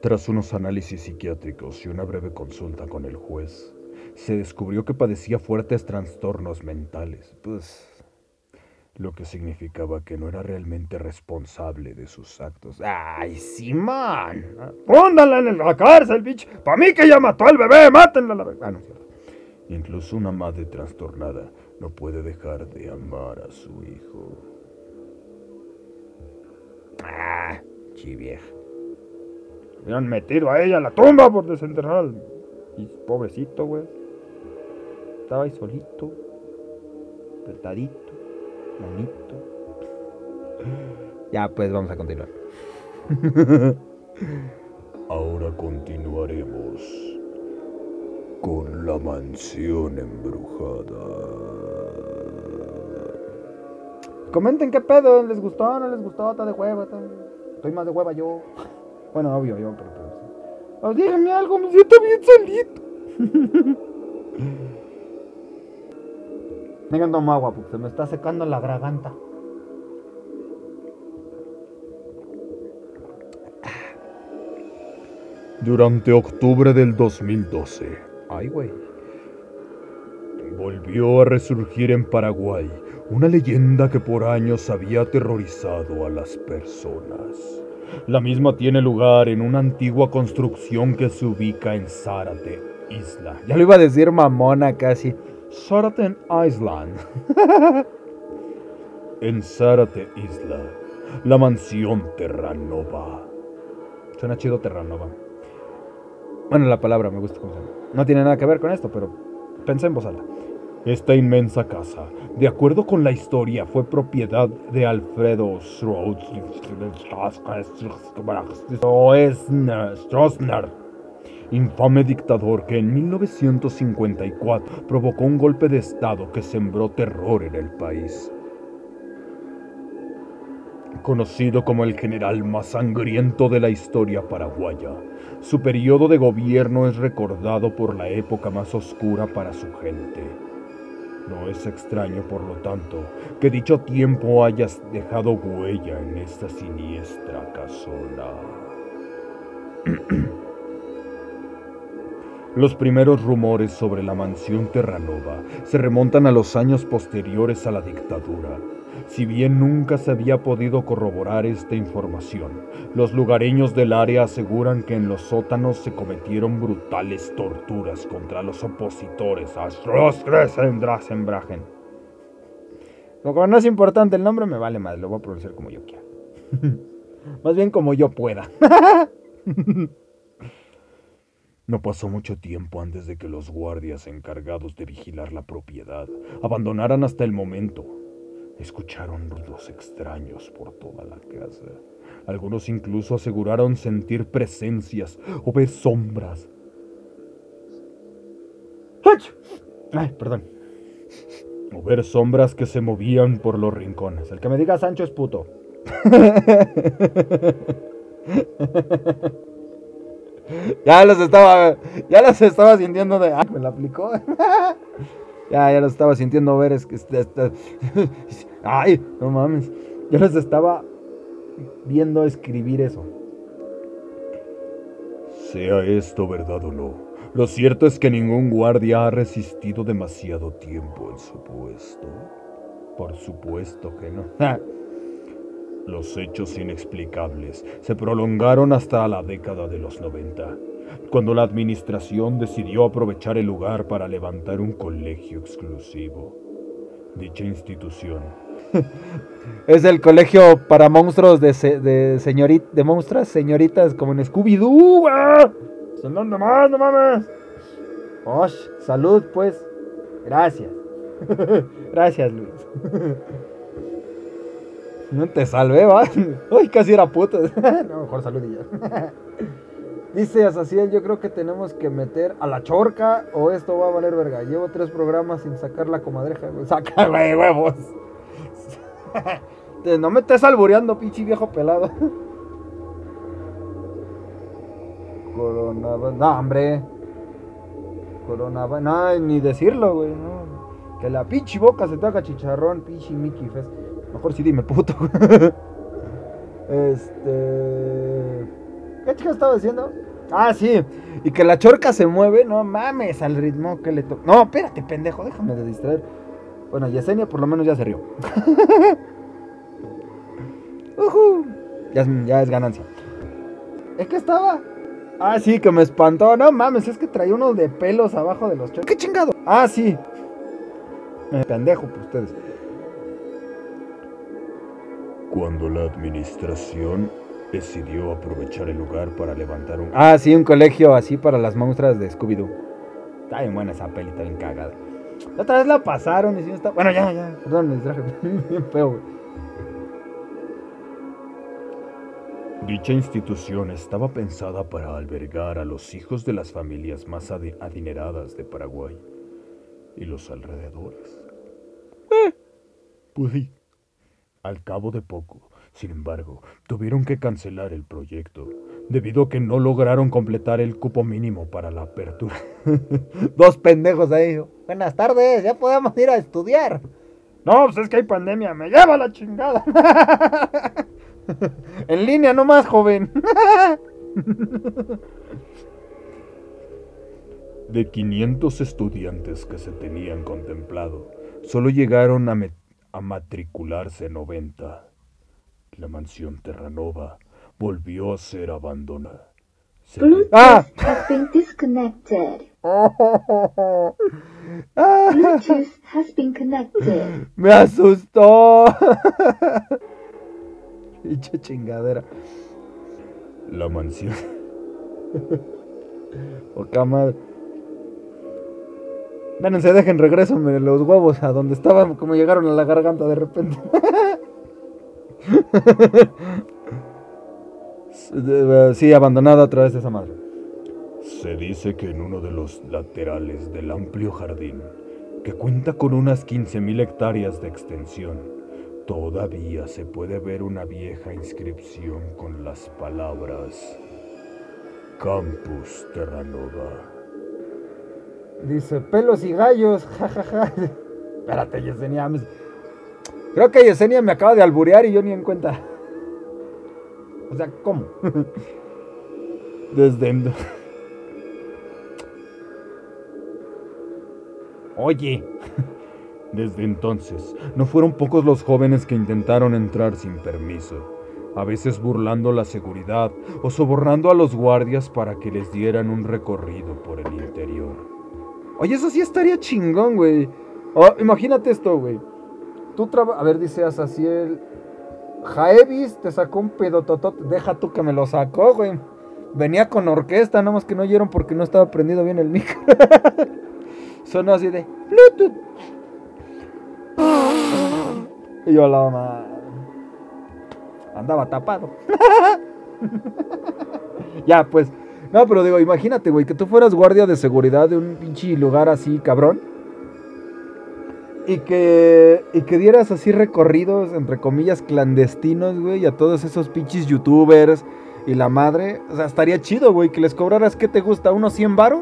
Tras unos análisis psiquiátricos y una breve consulta con el juez, se descubrió que padecía fuertes trastornos mentales, pues lo que significaba que no era realmente responsable de sus actos. ¡Ay, Simón! ¡Pónganla en la cárcel, bitch! ¡Para mí que ya mató al bebé! ¡Mátenla! La... Ah, no, cierto. Incluso una madre trastornada no puede dejar de amar a su hijo. ¡Ah! Chivieja. Hubieran metido a ella a la tumba por desenterrar Y pobrecito, güey. Estaba ahí solito, apretadito bonito. Ya, pues vamos a continuar. Ahora continuaremos con la mansión embrujada. Comenten qué pedo, ¿les gustó? ¿No les gustó? ¿Está de hueva? Estoy más de hueva yo. Bueno, obvio, yo, pero... pero díganme algo, me siento bien solito. Vengan, tomo agua porque se me está secando la garganta. Durante octubre del 2012, ay güey, volvió a resurgir en Paraguay una leyenda que por años había aterrorizado a las personas. La misma tiene lugar en una antigua construcción que se ubica en Zárate, isla. Ya lo iba a decir mamona casi. Zárate Island. en Zárate Isla, la mansión Terranova. Suena chido Terranova. Bueno, la palabra me gusta No tiene nada que ver con esto, pero pensé en voz alta. Esta inmensa casa, de acuerdo con la historia, fue propiedad de Alfredo Stroessner infame dictador que en 1954 provocó un golpe de Estado que sembró terror en el país. Conocido como el general más sangriento de la historia paraguaya, su periodo de gobierno es recordado por la época más oscura para su gente. No es extraño, por lo tanto, que dicho tiempo hayas dejado huella en esta siniestra casona. Los primeros rumores sobre la mansión Terranova se remontan a los años posteriores a la dictadura. Si bien nunca se había podido corroborar esta información, los lugareños del área aseguran que en los sótanos se cometieron brutales torturas contra los opositores a Drasenbragen. Como no es importante el nombre, me vale más, lo voy a pronunciar como yo quiera. más bien como yo pueda. No pasó mucho tiempo antes de que los guardias encargados de vigilar la propiedad abandonaran hasta el momento. Escucharon ruidos extraños por toda la casa. Algunos incluso aseguraron sentir presencias o ver sombras. Ay, perdón. O ver sombras que se movían por los rincones. El que me diga Sancho es puto. ya los estaba, ya los estaba sintiendo de, me la aplicó. ya, ya los estaba sintiendo ver, es que, este, este, ay, no mames, ya los estaba viendo escribir eso. Sea esto verdad o no, lo cierto es que ningún guardia ha resistido demasiado tiempo en su puesto. Por supuesto que no. Los hechos inexplicables se prolongaron hasta la década de los 90, cuando la administración decidió aprovechar el lugar para levantar un colegio exclusivo. Dicha institución es el colegio para monstruos de, de, de monstruas, señoritas, como en Scooby-Doo. ¿Dónde más? No mames. Osh, salud, pues. Gracias. Gracias, Luis. No te salvé, va. Uy, casi era puto. No, mejor saludillas. Dice Asaciel, yo creo que tenemos que meter a la chorca o esto va a valer verga. Llevo tres programas sin sacar la comadreja. Saca, güey, huevos. No me estés albureando, pinche viejo pelado. Coronavirus. No, hombre. Coronavirus. No, ni decirlo, güey. Que la pinche boca se te haga chicharrón, pinche Mickey Fest. Mejor sí dime puto. este. ¿Qué chica estaba diciendo? Ah, sí. Y que la chorca se mueve, no mames, al ritmo que le toca. No, espérate, pendejo, déjame de distraer. Bueno, Yesenia por lo menos ya se rió. Ujú. ya, es, ganancia. ¿Es que estaba? Ah, sí, que me espantó. No mames, es que traía uno de pelos abajo de los chorcas. ¿Qué chingado? Ah, sí. Me pendejo, pues ustedes. Cuando la administración decidió aprovechar el lugar para levantar un... Ah, sí, un colegio así para las monstruas de Scooby-Doo. Está bien buena esa peli, está bien cagada. La otra vez la pasaron y si no está. Bueno, ya, ya. Perdón, me distraje. Bien feo, güey. Dicha institución estaba pensada para albergar a los hijos de las familias más adi- adineradas de Paraguay y los alrededores. Eh, pues sí. Al cabo de poco, sin embargo, tuvieron que cancelar el proyecto debido a que no lograron completar el cupo mínimo para la apertura. Dos pendejos ahí. Buenas tardes, ya podemos ir a estudiar. No, pues es que hay pandemia, me lleva la chingada. en línea nomás, joven. De 500 estudiantes que se tenían contemplado, solo llegaron a, me- a matricularse 90. La mansión Terranova volvió a ser abandonada. Se- Bluetooth Ah. has been disconnected. Bluetooth has been connected. me asustó. Pinche chingadera. La mansión. Poca madre. Vénense, dejen regreso los huevos a donde estaban, como llegaron a la garganta de repente. sí, abandonada otra vez esa madre. Se dice que en uno de los laterales del amplio jardín, que cuenta con unas 15.000 hectáreas de extensión, todavía se puede ver una vieja inscripción con las palabras Campus Terranova. Dice, pelos y gallos, jajaja. Espérate, Yesenia. Creo que Yesenia me acaba de alburear y yo ni en cuenta. O sea, ¿cómo? Oye. Desde entonces, no fueron pocos los jóvenes que intentaron entrar sin permiso, a veces burlando la seguridad o sobornando a los guardias para que les dieran un recorrido por el interior. Oye, eso sí estaría chingón, güey. Imagínate esto, güey. Tú trabajas. A ver, dice Asaciel. Jaevis te sacó un pedototote. Deja tú que me lo sacó, güey. Venía con orquesta, nada más que no oyeron porque no estaba prendido bien el micro. Sonó así de Bluetooth. Y yo la madre. Andaba tapado. ya, pues. No, pero digo, imagínate, güey, que tú fueras guardia de seguridad de un pinche lugar así, cabrón. Y que, y que dieras así recorridos, entre comillas, clandestinos, güey, a todos esos pinches youtubers y la madre. O sea, estaría chido, güey, que les cobraras, ¿qué te gusta? ¿Unos 100 varos?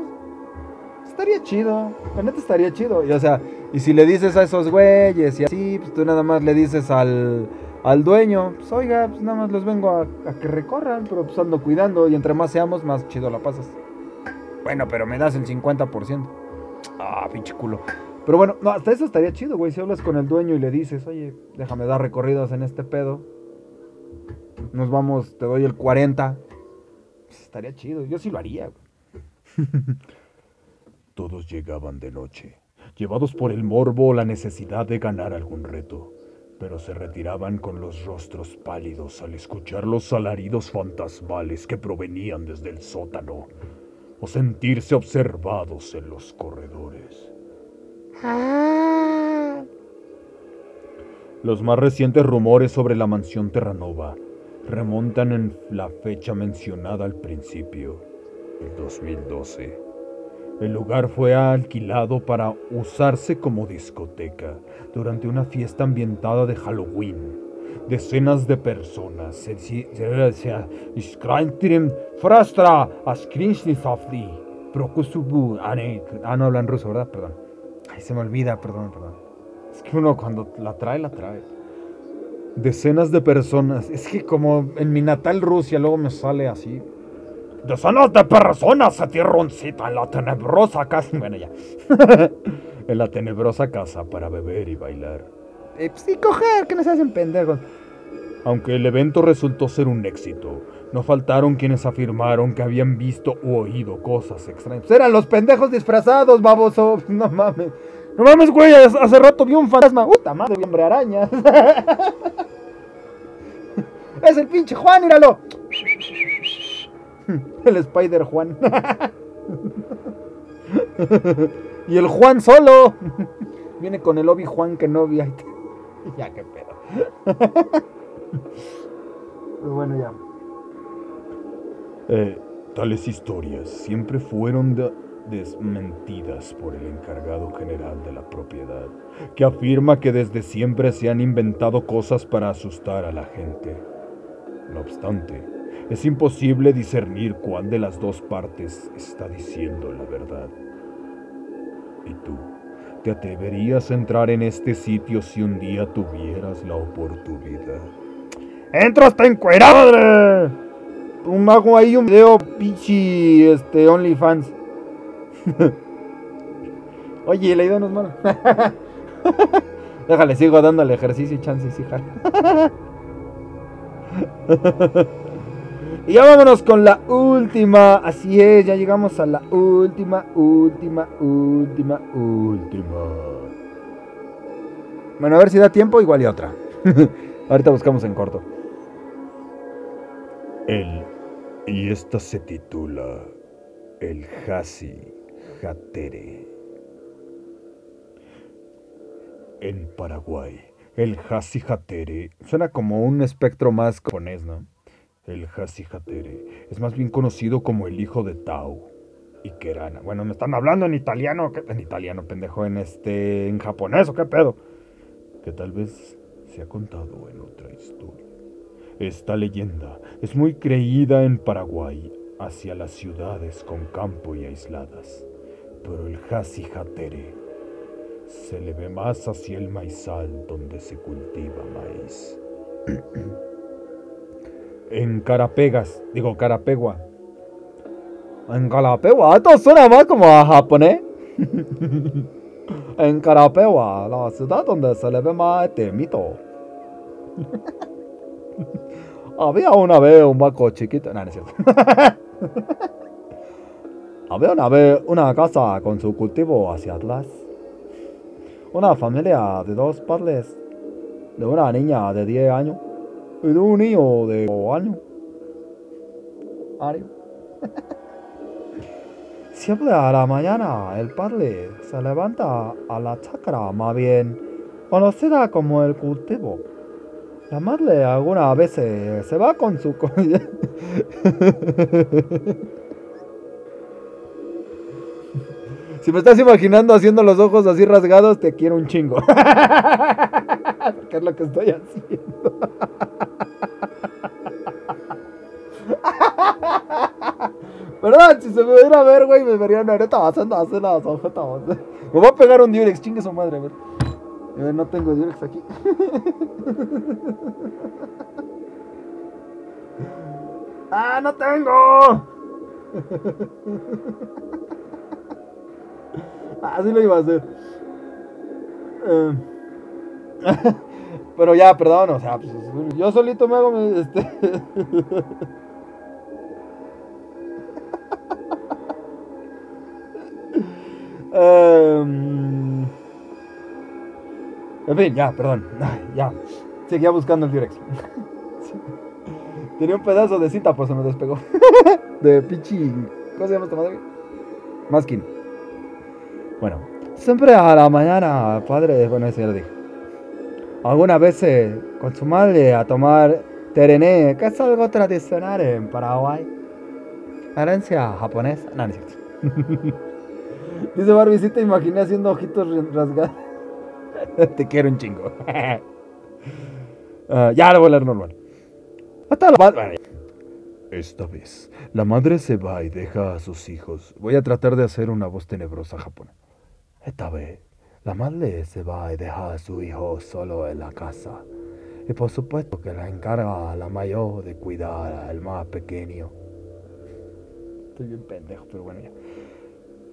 Estaría chido, la neta estaría chido. Y o sea, y si le dices a esos güeyes y así, pues tú nada más le dices al, al dueño, pues oiga, pues nada más los vengo a, que recorran, pero pues ando cuidando y entre más seamos, más chido la pasas. Bueno, pero me das el 50%. Ah, pinche culo. Pero bueno, no, hasta eso estaría chido, güey. Si hablas con el dueño y le dices, oye, déjame dar recorridos en este pedo. Nos vamos, te doy el 40. Pues estaría chido, yo sí lo haría, güey. Todos llegaban de noche, llevados por el morbo o la necesidad de ganar algún reto, pero se retiraban con los rostros pálidos al escuchar los alaridos fantasmales que provenían desde el sótano o sentirse observados en los corredores. Los más recientes rumores sobre la mansión Terranova remontan en la fecha mencionada al principio, el 2012. El lugar fue alquilado para usarse como discoteca durante una fiesta ambientada de Halloween, decenas de personas. Perdón. Decenas de personas. Es que como en mi natal Rusia luego me sale así. Decenas de personas se dieron cita en la tenebrosa casa. Bueno, ya. en la tenebrosa casa para beber y bailar. Eh, pues, y coger, que no se hacen pendejos. Aunque el evento resultó ser un éxito, no faltaron quienes afirmaron que habían visto u oído cosas extrañas. Pues eran los pendejos disfrazados, baboso. No mames. No mames, güey, hace rato vi un fantasma. Puta madre, hombre araña. es el pinche Juan, míralo. El Spider Juan. y el Juan solo. Viene con el Obi Juan que no vi. ya, qué pedo. Pues bueno, ya. Eh, tales historias siempre fueron de- desmentidas por el encargado general de la propiedad, que afirma que desde siempre se han inventado cosas para asustar a la gente. No obstante, es imposible discernir cuál de las dos partes está diciendo la verdad. ¿Y tú? ¿Te atreverías a entrar en este sitio si un día tuvieras la oportunidad? ¡Entro hasta encuerado! Un hago ahí un video pichi, este, OnlyFans. Oye, la idea no es mala. Déjale, sigo dándole ejercicio y chance, sí, jala. Y ya vámonos con la última. Así es, ya llegamos a la última, última, última, última. Bueno, a ver si da tiempo, igual y otra. Ahorita buscamos en corto. El, y esta se titula El Hasi Hatere. En Paraguay, el Hasi Hatere Suena como un espectro más japonés, ¿no? El Hasi Hatere es más bien conocido como el hijo de Tao y Kerana. Bueno, me están hablando en italiano. En italiano, pendejo. En este. En japonés, ¿o qué pedo? que tal vez se ha contado en otra historia. Esta leyenda es muy creída en Paraguay hacia las ciudades con campo y aisladas, pero el Hasi Hatere se le ve más hacia el maizal donde se cultiva maíz. En Carapegas. Digo, Carapegua. En Carapegua. Esto suena más como a japonés. en Carapegua, la ciudad donde se le ve más este mito. Había una vez un barco chiquito. No, no es cierto. Había una vez una casa con su cultivo hacia atrás. Una familia de dos padres. De una niña de 10 años. De un niño de 5 años. Año. Siempre a la mañana el padre se levanta a la chacra, más bien conocida como el cultivo. La madre algunas veces se va con su... Si me estás imaginando haciendo los ojos así rasgados, te quiero un chingo. Porque es lo que estoy haciendo. ¿Verdad? Si se me viera a ver, güey, me verían así las ojetas. Me voy a pegar un Durex, chingue su madre, a ver. A ver, no tengo Durex aquí. ¡Ah, no tengo! Así lo iba a hacer. Eh, Pero ya, perdón, o sea, pues, yo solito me hago mi, este... Em, En fin, ya, perdón. Ya. Seguía buscando el Durex. Tenía un pedazo de cinta, pues se me despegó. De pichi. ¿Cómo se llama esta madre? Maskin. Bueno. Siempre a la mañana, padre. Bueno, eso ya lo dije. Algunas veces con su madre a tomar terené, que es algo tradicional en Paraguay. Herencia japonesa. No, no es cierto. Dice Barbie, te imaginé haciendo ojitos rasgados. te quiero un chingo. Ah, ya lo voy a leer normal. Hasta. Esta vez, la madre se va y deja a sus hijos. Voy a tratar de hacer una voz tenebrosa japonesa. Esta vez, la madre se va y deja a su hijo solo en la casa. Y por supuesto que la encarga a la mayor de cuidar al más pequeño. Estoy bien pendejo, pero bueno, ya.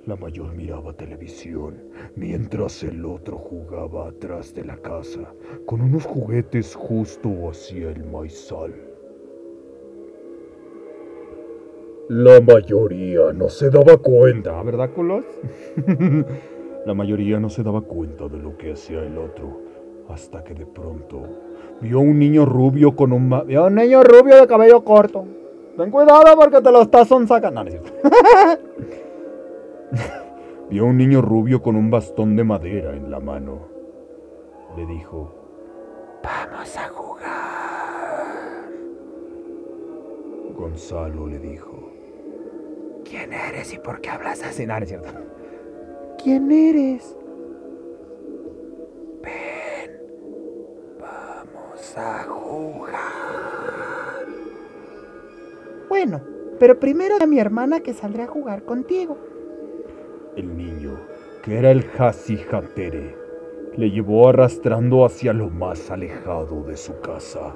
La mayor miraba televisión, mientras el otro jugaba atrás de la casa, con unos juguetes justo hacia el maizal. La mayoría no se daba cuenta. ¿verdad, culos? La mayoría no se daba cuenta de lo que hacía el otro, hasta que de pronto vio un niño rubio con un... Vio un niño rubio de cabello corto. Ten cuidado porque te lo estás sacando. Vio un niño rubio con un bastón de madera en la mano. Le dijo, Vamos a jugar. Gonzalo le dijo, ¿Quién eres y por qué hablas así? No, no es cierto. ¿Quién eres? Vamos a jugar. Bueno, pero primero a mi hermana que saldrá a jugar contigo. El niño, que era el Hasihatere, le llevó arrastrando hacia lo más alejado de su casa.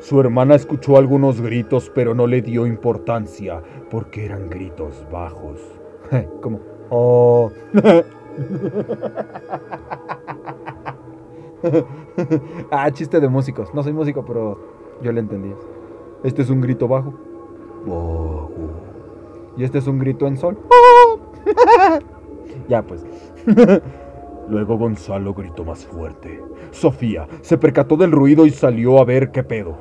Su hermana escuchó algunos gritos, pero no le dio importancia porque eran gritos bajos. Como, oh. ah, chiste de músicos. No soy músico, pero yo le entendí. Este es un grito bajo. Bajo. Y este es un grito en sol. ya, pues. Luego Gonzalo gritó más fuerte. Sofía se percató del ruido y salió a ver qué pedo.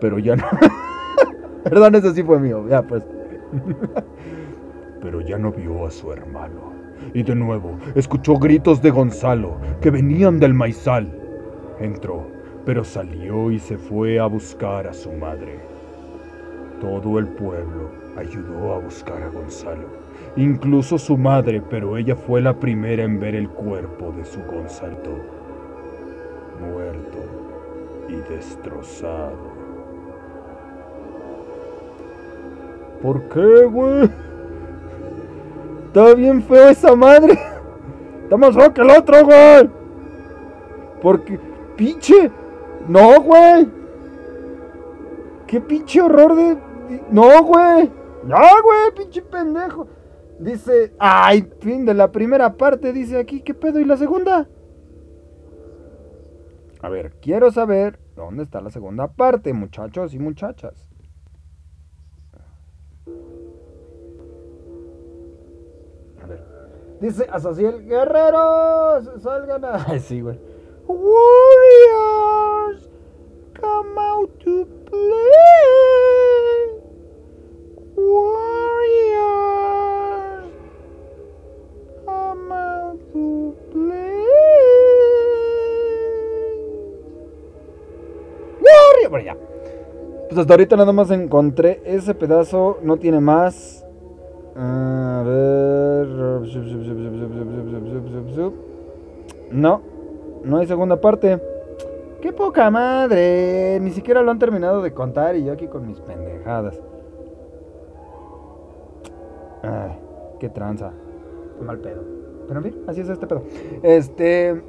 Pero ya no. Perdón, ese sí fue mío. Ya, pues. Pero ya no vio a su hermano. Y de nuevo escuchó gritos de Gonzalo que venían del maizal. Entró, pero salió y se fue a buscar a su madre. Todo el pueblo ayudó a buscar a Gonzalo, incluso su madre, pero ella fue la primera en ver el cuerpo de su Gonzalo, muerto y destrozado. ¿Por qué, güey? Está bien feo esa madre. Está más feo que el otro, güey. Porque, pinche. No, güey. Qué pinche horror de. No, güey. No, güey, pinche pendejo. Dice, ay, fin de la primera parte, dice aquí, ¿qué pedo? ¿Y la segunda? A ver, quiero saber dónde está la segunda parte, muchachos y muchachas. Dice Azaziel, guerreros, salgan a... Ay, sí, güey. Warriors, come out to play. Warriors, come out to play. Warriors. Bueno, ya. Pues hasta ahorita nada más encontré ese pedazo, no tiene más. A No, no hay segunda parte. ¡Qué poca madre! Ni siquiera lo han terminado de contar y yo aquí con mis pendejadas. Ay, qué tranza. Qué mal pedo. Pero en fin, así es este pedo. Este.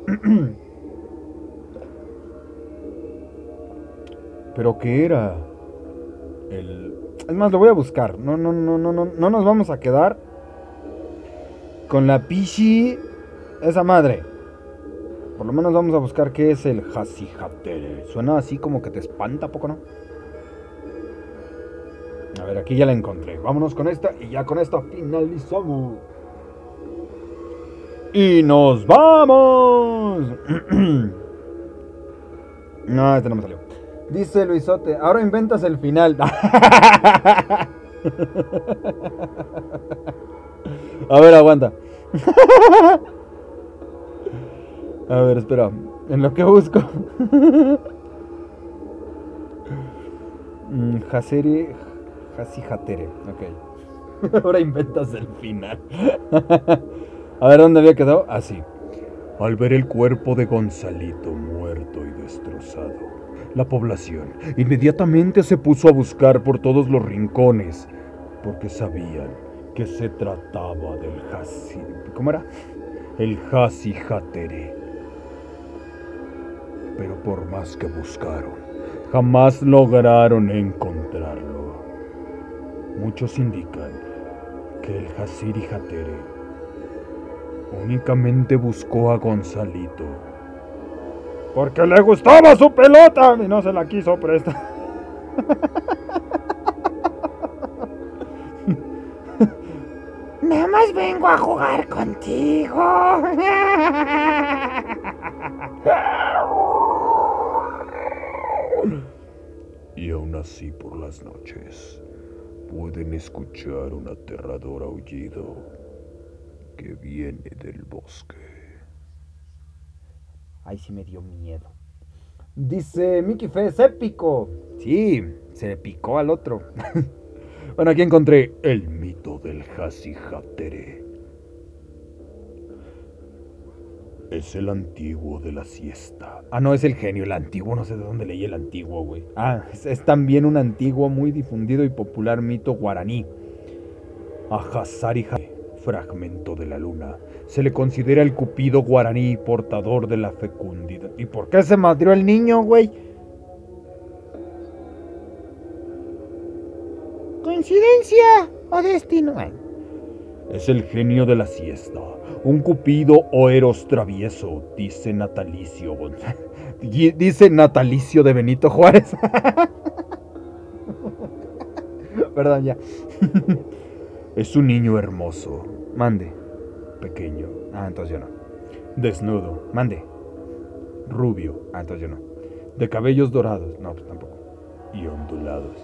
¿Pero qué era? El... Es más, lo voy a buscar. No, no, no, no, no, no nos vamos a quedar con la pichi esa madre. Por lo menos vamos a buscar qué es el Hasihatere. Suena así como que te espanta, ¿a poco no? A ver, aquí ya la encontré. Vámonos con esta y ya con esta finalizamos. Y nos vamos. no, este no me salió. Dice Luisote, ahora inventas el final. A ver, aguanta. A ver, espera. En lo que busco. Mm, Haseri. Hasihatere. Ok. Ahora inventas el final. A ver, ¿dónde había quedado? Así. Al ver el cuerpo de Gonzalito muerto y destrozado, la población inmediatamente se puso a buscar por todos los rincones, porque sabían que se trataba del Hasi... ¿Cómo era? El Hasi Hatere. Pero por más que buscaron, jamás lograron encontrarlo. Muchos indican que el Hasiri Hatere únicamente buscó a Gonzalito. Porque le gustaba su pelota y no se la quiso prestar. Nada más vengo a jugar contigo. Y aún así por las noches pueden escuchar un aterrador aullido que viene del bosque. Ay, sí me dio miedo. Dice Mickey Fe, es épico. Sí, se le picó al otro. bueno, aquí encontré El mito del Hasi Hatere. Es el antiguo de la siesta. Ah, no, es el genio, el antiguo. No sé de dónde leí el antiguo, güey. Ah, es, también un antiguo, muy difundido y popular mito guaraní. Hatere, fragmento de la luna. Se le considera el cupido guaraní portador de la fecundidad. ¿Y por qué se madrió el niño, güey? ¿Coincidencia o destino? Es el genio de la siesta, un cupido o eros travieso, dice Natalicio. Dice Natalicio de Benito Juárez. Perdón, ya. Es un niño hermoso, Mande. pequeño, Ah, entonces yo no. desnudo, Mande. rubio, Ah, entonces yo no. de cabellos dorados No, pues tampoco. y ondulados.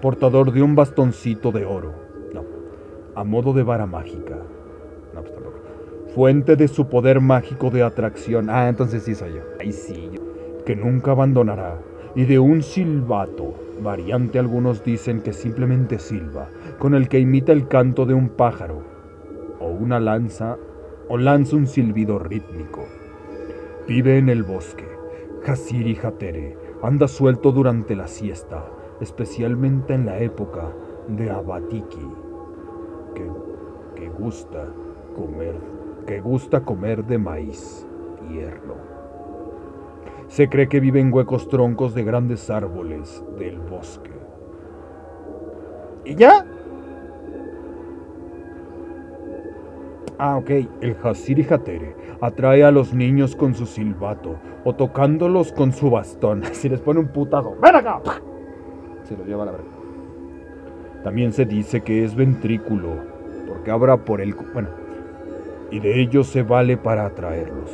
Portador de un bastoncito de oro, No. a modo de vara mágica, No, pues tampoco. fuente de su poder mágico de atracción, Ah, entonces sí soy yo. Ahí sí. que nunca abandonará, y de un silbato, variante algunos dicen que simplemente silba, con el que imita el canto de un pájaro, o una lanza, o lanza un silbido rítmico. Vive en el bosque, Hasiri Hatere, anda suelto durante la siesta, especialmente en la época de Abatiki, que, que gusta comer, que gusta comer de maíz tierno. Se cree que vive en huecos troncos de grandes árboles del bosque. ¿Y ya? Ah, ok. El Hasiri Hatere atrae a los niños con su silbato o tocándolos con su bastón. Si les pone un putazo. ¡Ven acá! También se dice que es ventrículo, porque abra por el... Bueno, y de ellos se vale para atraerlos.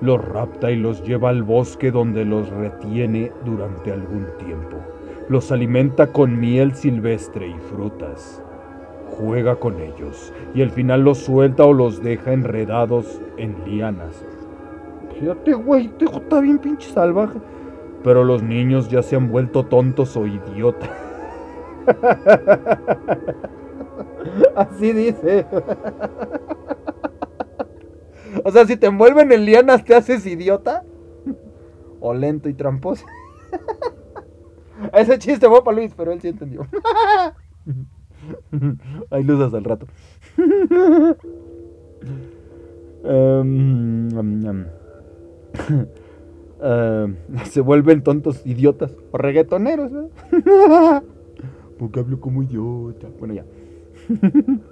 Los rapta y los lleva al bosque donde los retiene durante algún tiempo. Los alimenta con miel silvestre y frutas. Juega con ellos y al final los suelta o los deja enredados en lianas. Fíjate, güey, te está bien pinche salvaje. Pero los niños ya se han vuelto tontos o idiotas. Así dice. O sea, si te envuelven en lianas, ¿te haces idiota? O lento y tramposo. Ese chiste fue para Luis, pero él sí entendió. Ahí lo usas al rato. Em, em, em. Em, se vuelven tontos, idiotas o reggaetoneros. Porque hablo como idiota. Bueno, ya.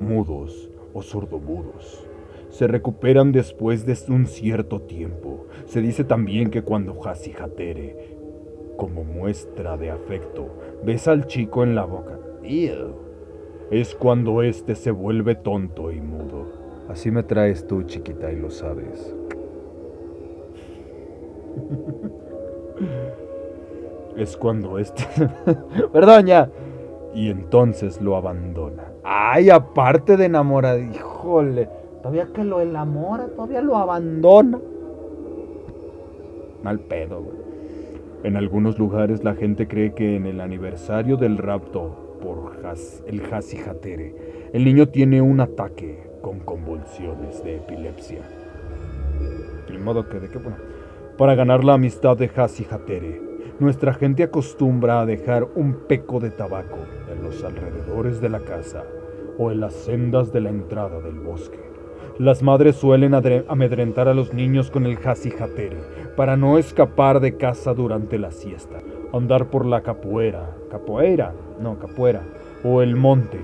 mudos o sordomudos. Se recuperan después de un cierto tiempo. Se dice también que cuando Hasihatere, como muestra de afecto, besa al chico en la boca, Ew, es cuando éste se vuelve tonto y mudo. Así me traes tú, chiquita, y lo sabes. es cuando éste... Perdón, ya. y entonces lo abandona. Ay, aparte de enamorada, híjole. Todavía que lo enamora, todavía lo abandona. Mal pedo, güey. En algunos lugares la gente cree que en el aniversario del rapto por Has- el Hasihatere, el niño tiene un ataque con convulsiones de epilepsia. De modo que, ¿de qué? Bueno, para ganar la amistad de Hasi Hatere, nuestra gente acostumbra a dejar un peco de tabaco en los alrededores de la casa o en las sendas de la entrada del bosque. Las madres suelen amedrentar a los niños con el Hasi Hatere para no escapar de casa durante la siesta, andar por la capoeira, capoeira, no, capoeira, o el monte,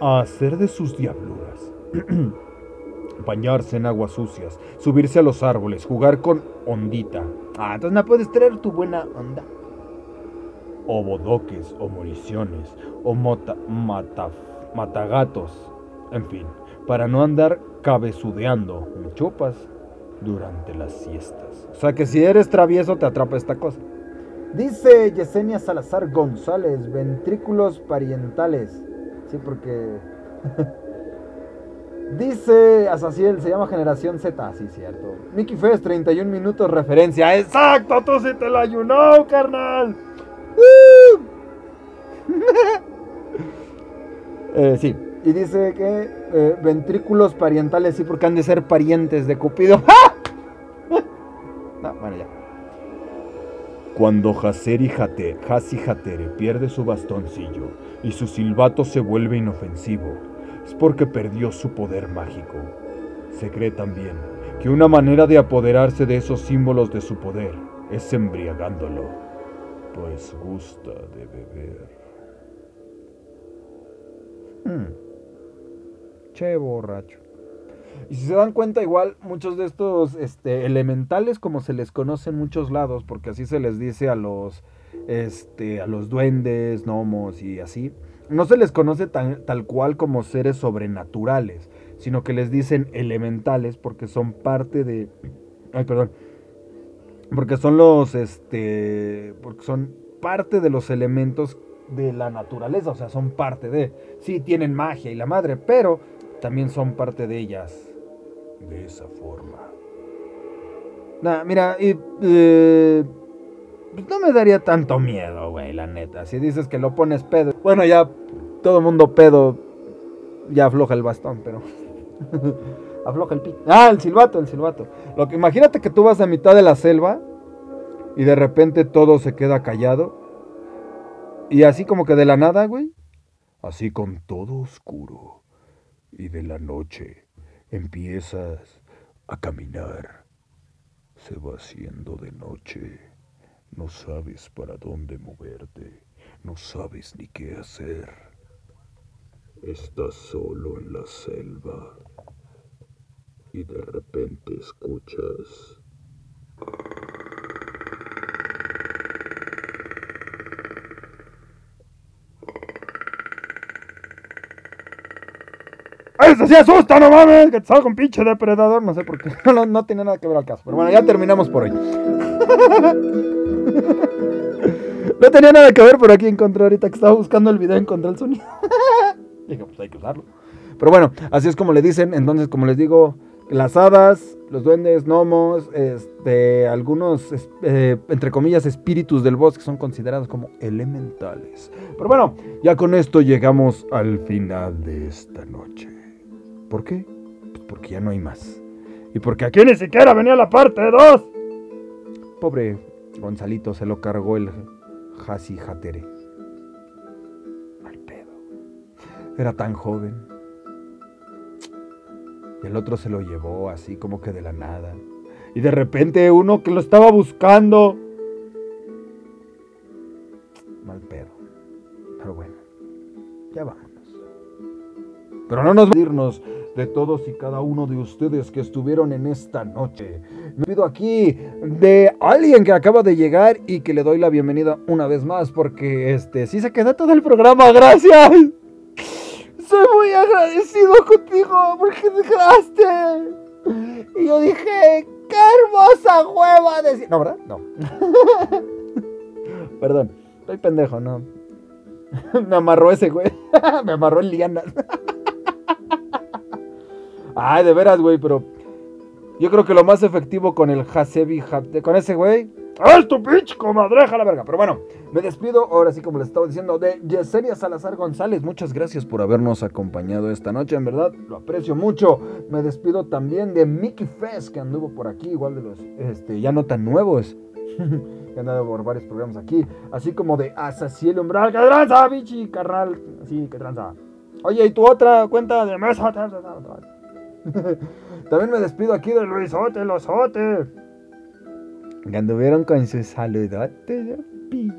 a hacer de sus diabluras. bañarse en aguas sucias, subirse a los árboles, jugar con ondita. Ah, entonces no puedes traer tu buena onda. O bodoques, o moriciones, o mota- mata- matagatos, en fin, para no andar cabezudeando, me chupas, durante las siestas. O sea que si eres travieso te atrapa esta cosa. Dice Yesenia Salazar González, ventrículos parientales. Sí, porque... Dice Asaciel, se llama Generación Z, sí, cierto. Mickey Fest, 31 minutos referencia. ¡Exacto! ¡Tú sí te la ayunó, carnal! ¡Uh! Sí, y dice que eh, ventrículos parientales, sí, porque han de ser parientes de Cupido. ¡Ah! No, bueno, ya. Cuando Haseri Hate, Hasi Hatere pierde su bastoncillo y su silbato se vuelve inofensivo, es porque perdió su poder mágico. Se cree también que una manera de apoderarse de esos símbolos de su poder es embriagándolo, pues gusta de beber. Mm. Che borracho. Y si se dan cuenta, igual muchos de estos este, elementales, como se les conoce en muchos lados, porque así se les dice a los, este, a los duendes, gnomos y así, no se les conoce tan- tal cual como seres sobrenaturales, sino que les dicen elementales porque son parte de... Ay, perdón. Porque son los, este, porque son parte de los elementos de la naturaleza, o sea, son parte de... Sí, tienen magia y la madre, pero también son parte de ellas. De esa forma. Nah, mira, y, eh, pues no me daría tanto miedo, güey, la neta. Si dices que lo pones pedo. Bueno, ya todo mundo pedo ya afloja el bastón, pero... afloja el pi. Ah, el silbato, el silbato. Lo que, imagínate que tú vas a mitad de la selva y de repente todo se queda callado. Y así como que de la nada, güey. Así con todo oscuro. Y de la noche empiezas a caminar. Se va haciendo de noche. No sabes para dónde moverte. No sabes ni qué hacer. Estás solo en la selva. Y de repente escuchas... ¡Eso sí asusta, no mames! Que te salga un pinche depredador. No sé por qué. No, no tiene nada que ver al caso. Pero bueno, ya terminamos por hoy. No tenía nada que ver, pero aquí encontré ahorita que estaba buscando el video, encontré el sonido. Dije, pues hay que usarlo. Pero bueno, así es como le dicen. Entonces, como les digo, las hadas, los duendes, gnomos, este, algunos, eh, entre comillas, espíritus del bosque son considerados como elementales. Pero bueno, ya con esto llegamos al final de esta noche. ¿Por qué? Pues porque ya no hay más. Y porque aquí ni siquiera venía la parte 2. Pobre Gonzalito se lo cargó el Hasi Hatere. Al pedo. Era tan joven. Y el otro se lo llevó así como que de la nada. Y de repente uno que lo estaba buscando. Mal pedo. Pero bueno, ya vámonos. Pero no nos irnos de todos y cada uno de ustedes que estuvieron en esta noche. Me pido aquí de alguien que acaba de llegar y que le doy la bienvenida una vez más porque este sí se quedó todo el programa. Gracias. Soy muy agradecido contigo porque dejaste. Y yo dije, qué hermosa hueva decir. No, ¿verdad? No. Perdón, estoy pendejo, no. Me amarró ese güey. Me amarró en lianas. Ay, de veras, güey, pero yo creo que lo más efectivo con el Hasebi, Ha- con ese güey, ¡Es tu pinche comadreja la verga! Pero bueno, me despido ahora sí como les estaba diciendo de Yesenia Salazar González. Muchas gracias por habernos acompañado esta noche, en verdad lo aprecio mucho. Me despido también de Mickey Fest que anduvo por aquí, igual de los este, ya no tan nuevos. que han dado por varios programas aquí. Así como de Asaciel Umbral. ¡Que tranza, bichi, carnal! Sí, que tranza. Oye, ¿y tu otra cuenta de mesa? También me despido aquí de Luisote, Losote. Que anduvieron con sus saludotes de pino.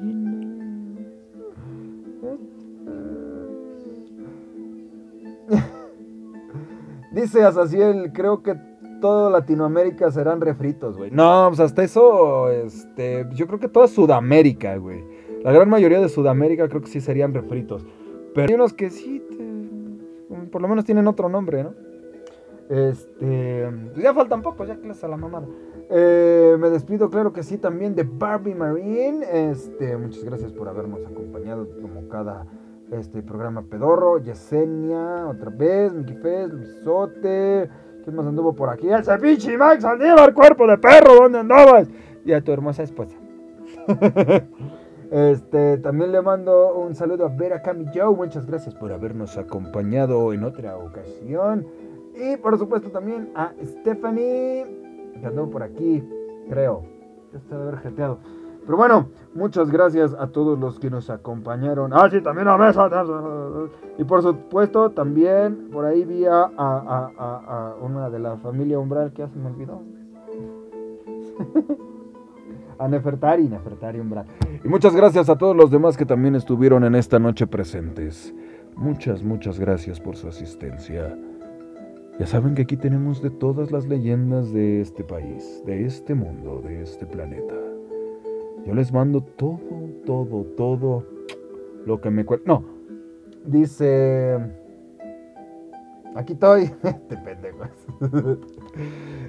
Dice Asaciel, creo que todo Latinoamérica serán refritos, güey. No, pues hasta eso, este, yo creo que toda Sudamérica, güey. La gran mayoría de Sudamérica creo que sí serían refritos. Pero hay unos que sí, te- por lo menos tienen otro nombre, ¿no? Este, pues ya faltan pocos, ya que les a la mamada. Eh, me despido, claro que sí, también de Barbie Marine. Este, muchas gracias por habernos acompañado como cada este programa pedorro. Yesenia, otra vez, Mickey Fest, Luisote. ¿Quién más anduvo por aquí? Ese pinche Max Saldívar, cuerpo de perro, ¿dónde andabas? Y a tu hermosa esposa. Este, también le mando un saludo a Vera Cami Joe. Muchas gracias por habernos acompañado en otra ocasión. Y por supuesto también a Stephanie, que andó por aquí, creo. Ya está de haber jeteado. Pero bueno, muchas gracias a todos los que nos acompañaron. Ah, sí, también a Mesa. Y por supuesto, también por ahí vi a una de la familia Umbral que ya se me olvidó. a Nefertari, Nefertari Umbral. Y muchas gracias a todos los demás que también estuvieron en esta noche presentes. Muchas, muchas gracias por su asistencia. Ya saben que aquí tenemos de todas las leyendas de este país, de este mundo, de este planeta. Yo les mando todo, todo, todo lo que me cuesta. No, dice... Aquí estoy. Este pendejo.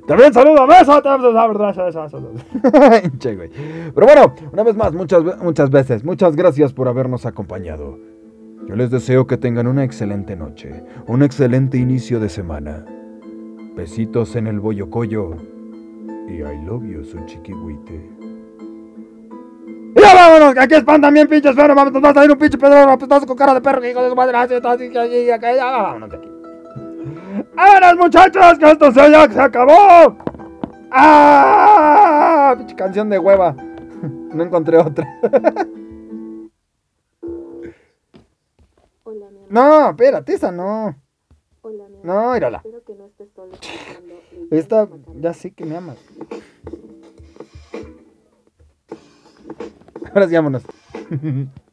También saludo a Mesa. Pero bueno, una vez más, muchas, muchas veces, muchas gracias por habernos acompañado. Yo les deseo que tengan una excelente noche, un excelente inicio de semana. Besitos en el boyocoyo. Y I love you, su chiquihuite. ¡Ya vámonos! Aquí espan también, pinches perros. Vamos, a salir un pinche pedro apestoso con cara de perro. que hijo de su madre. así, así, que allí, acá, ya, Vámonos de aquí. ¡Vámonos, muchachos! ¡Que esto se, ya se acabó! ¡Ah! Pinche canción de hueva. No encontré otra. No, espérate, esa no. Hola, mi. No, mírala. Espero que no estés solo Esta, ya sí que me amas. Ahora sí, vámonos.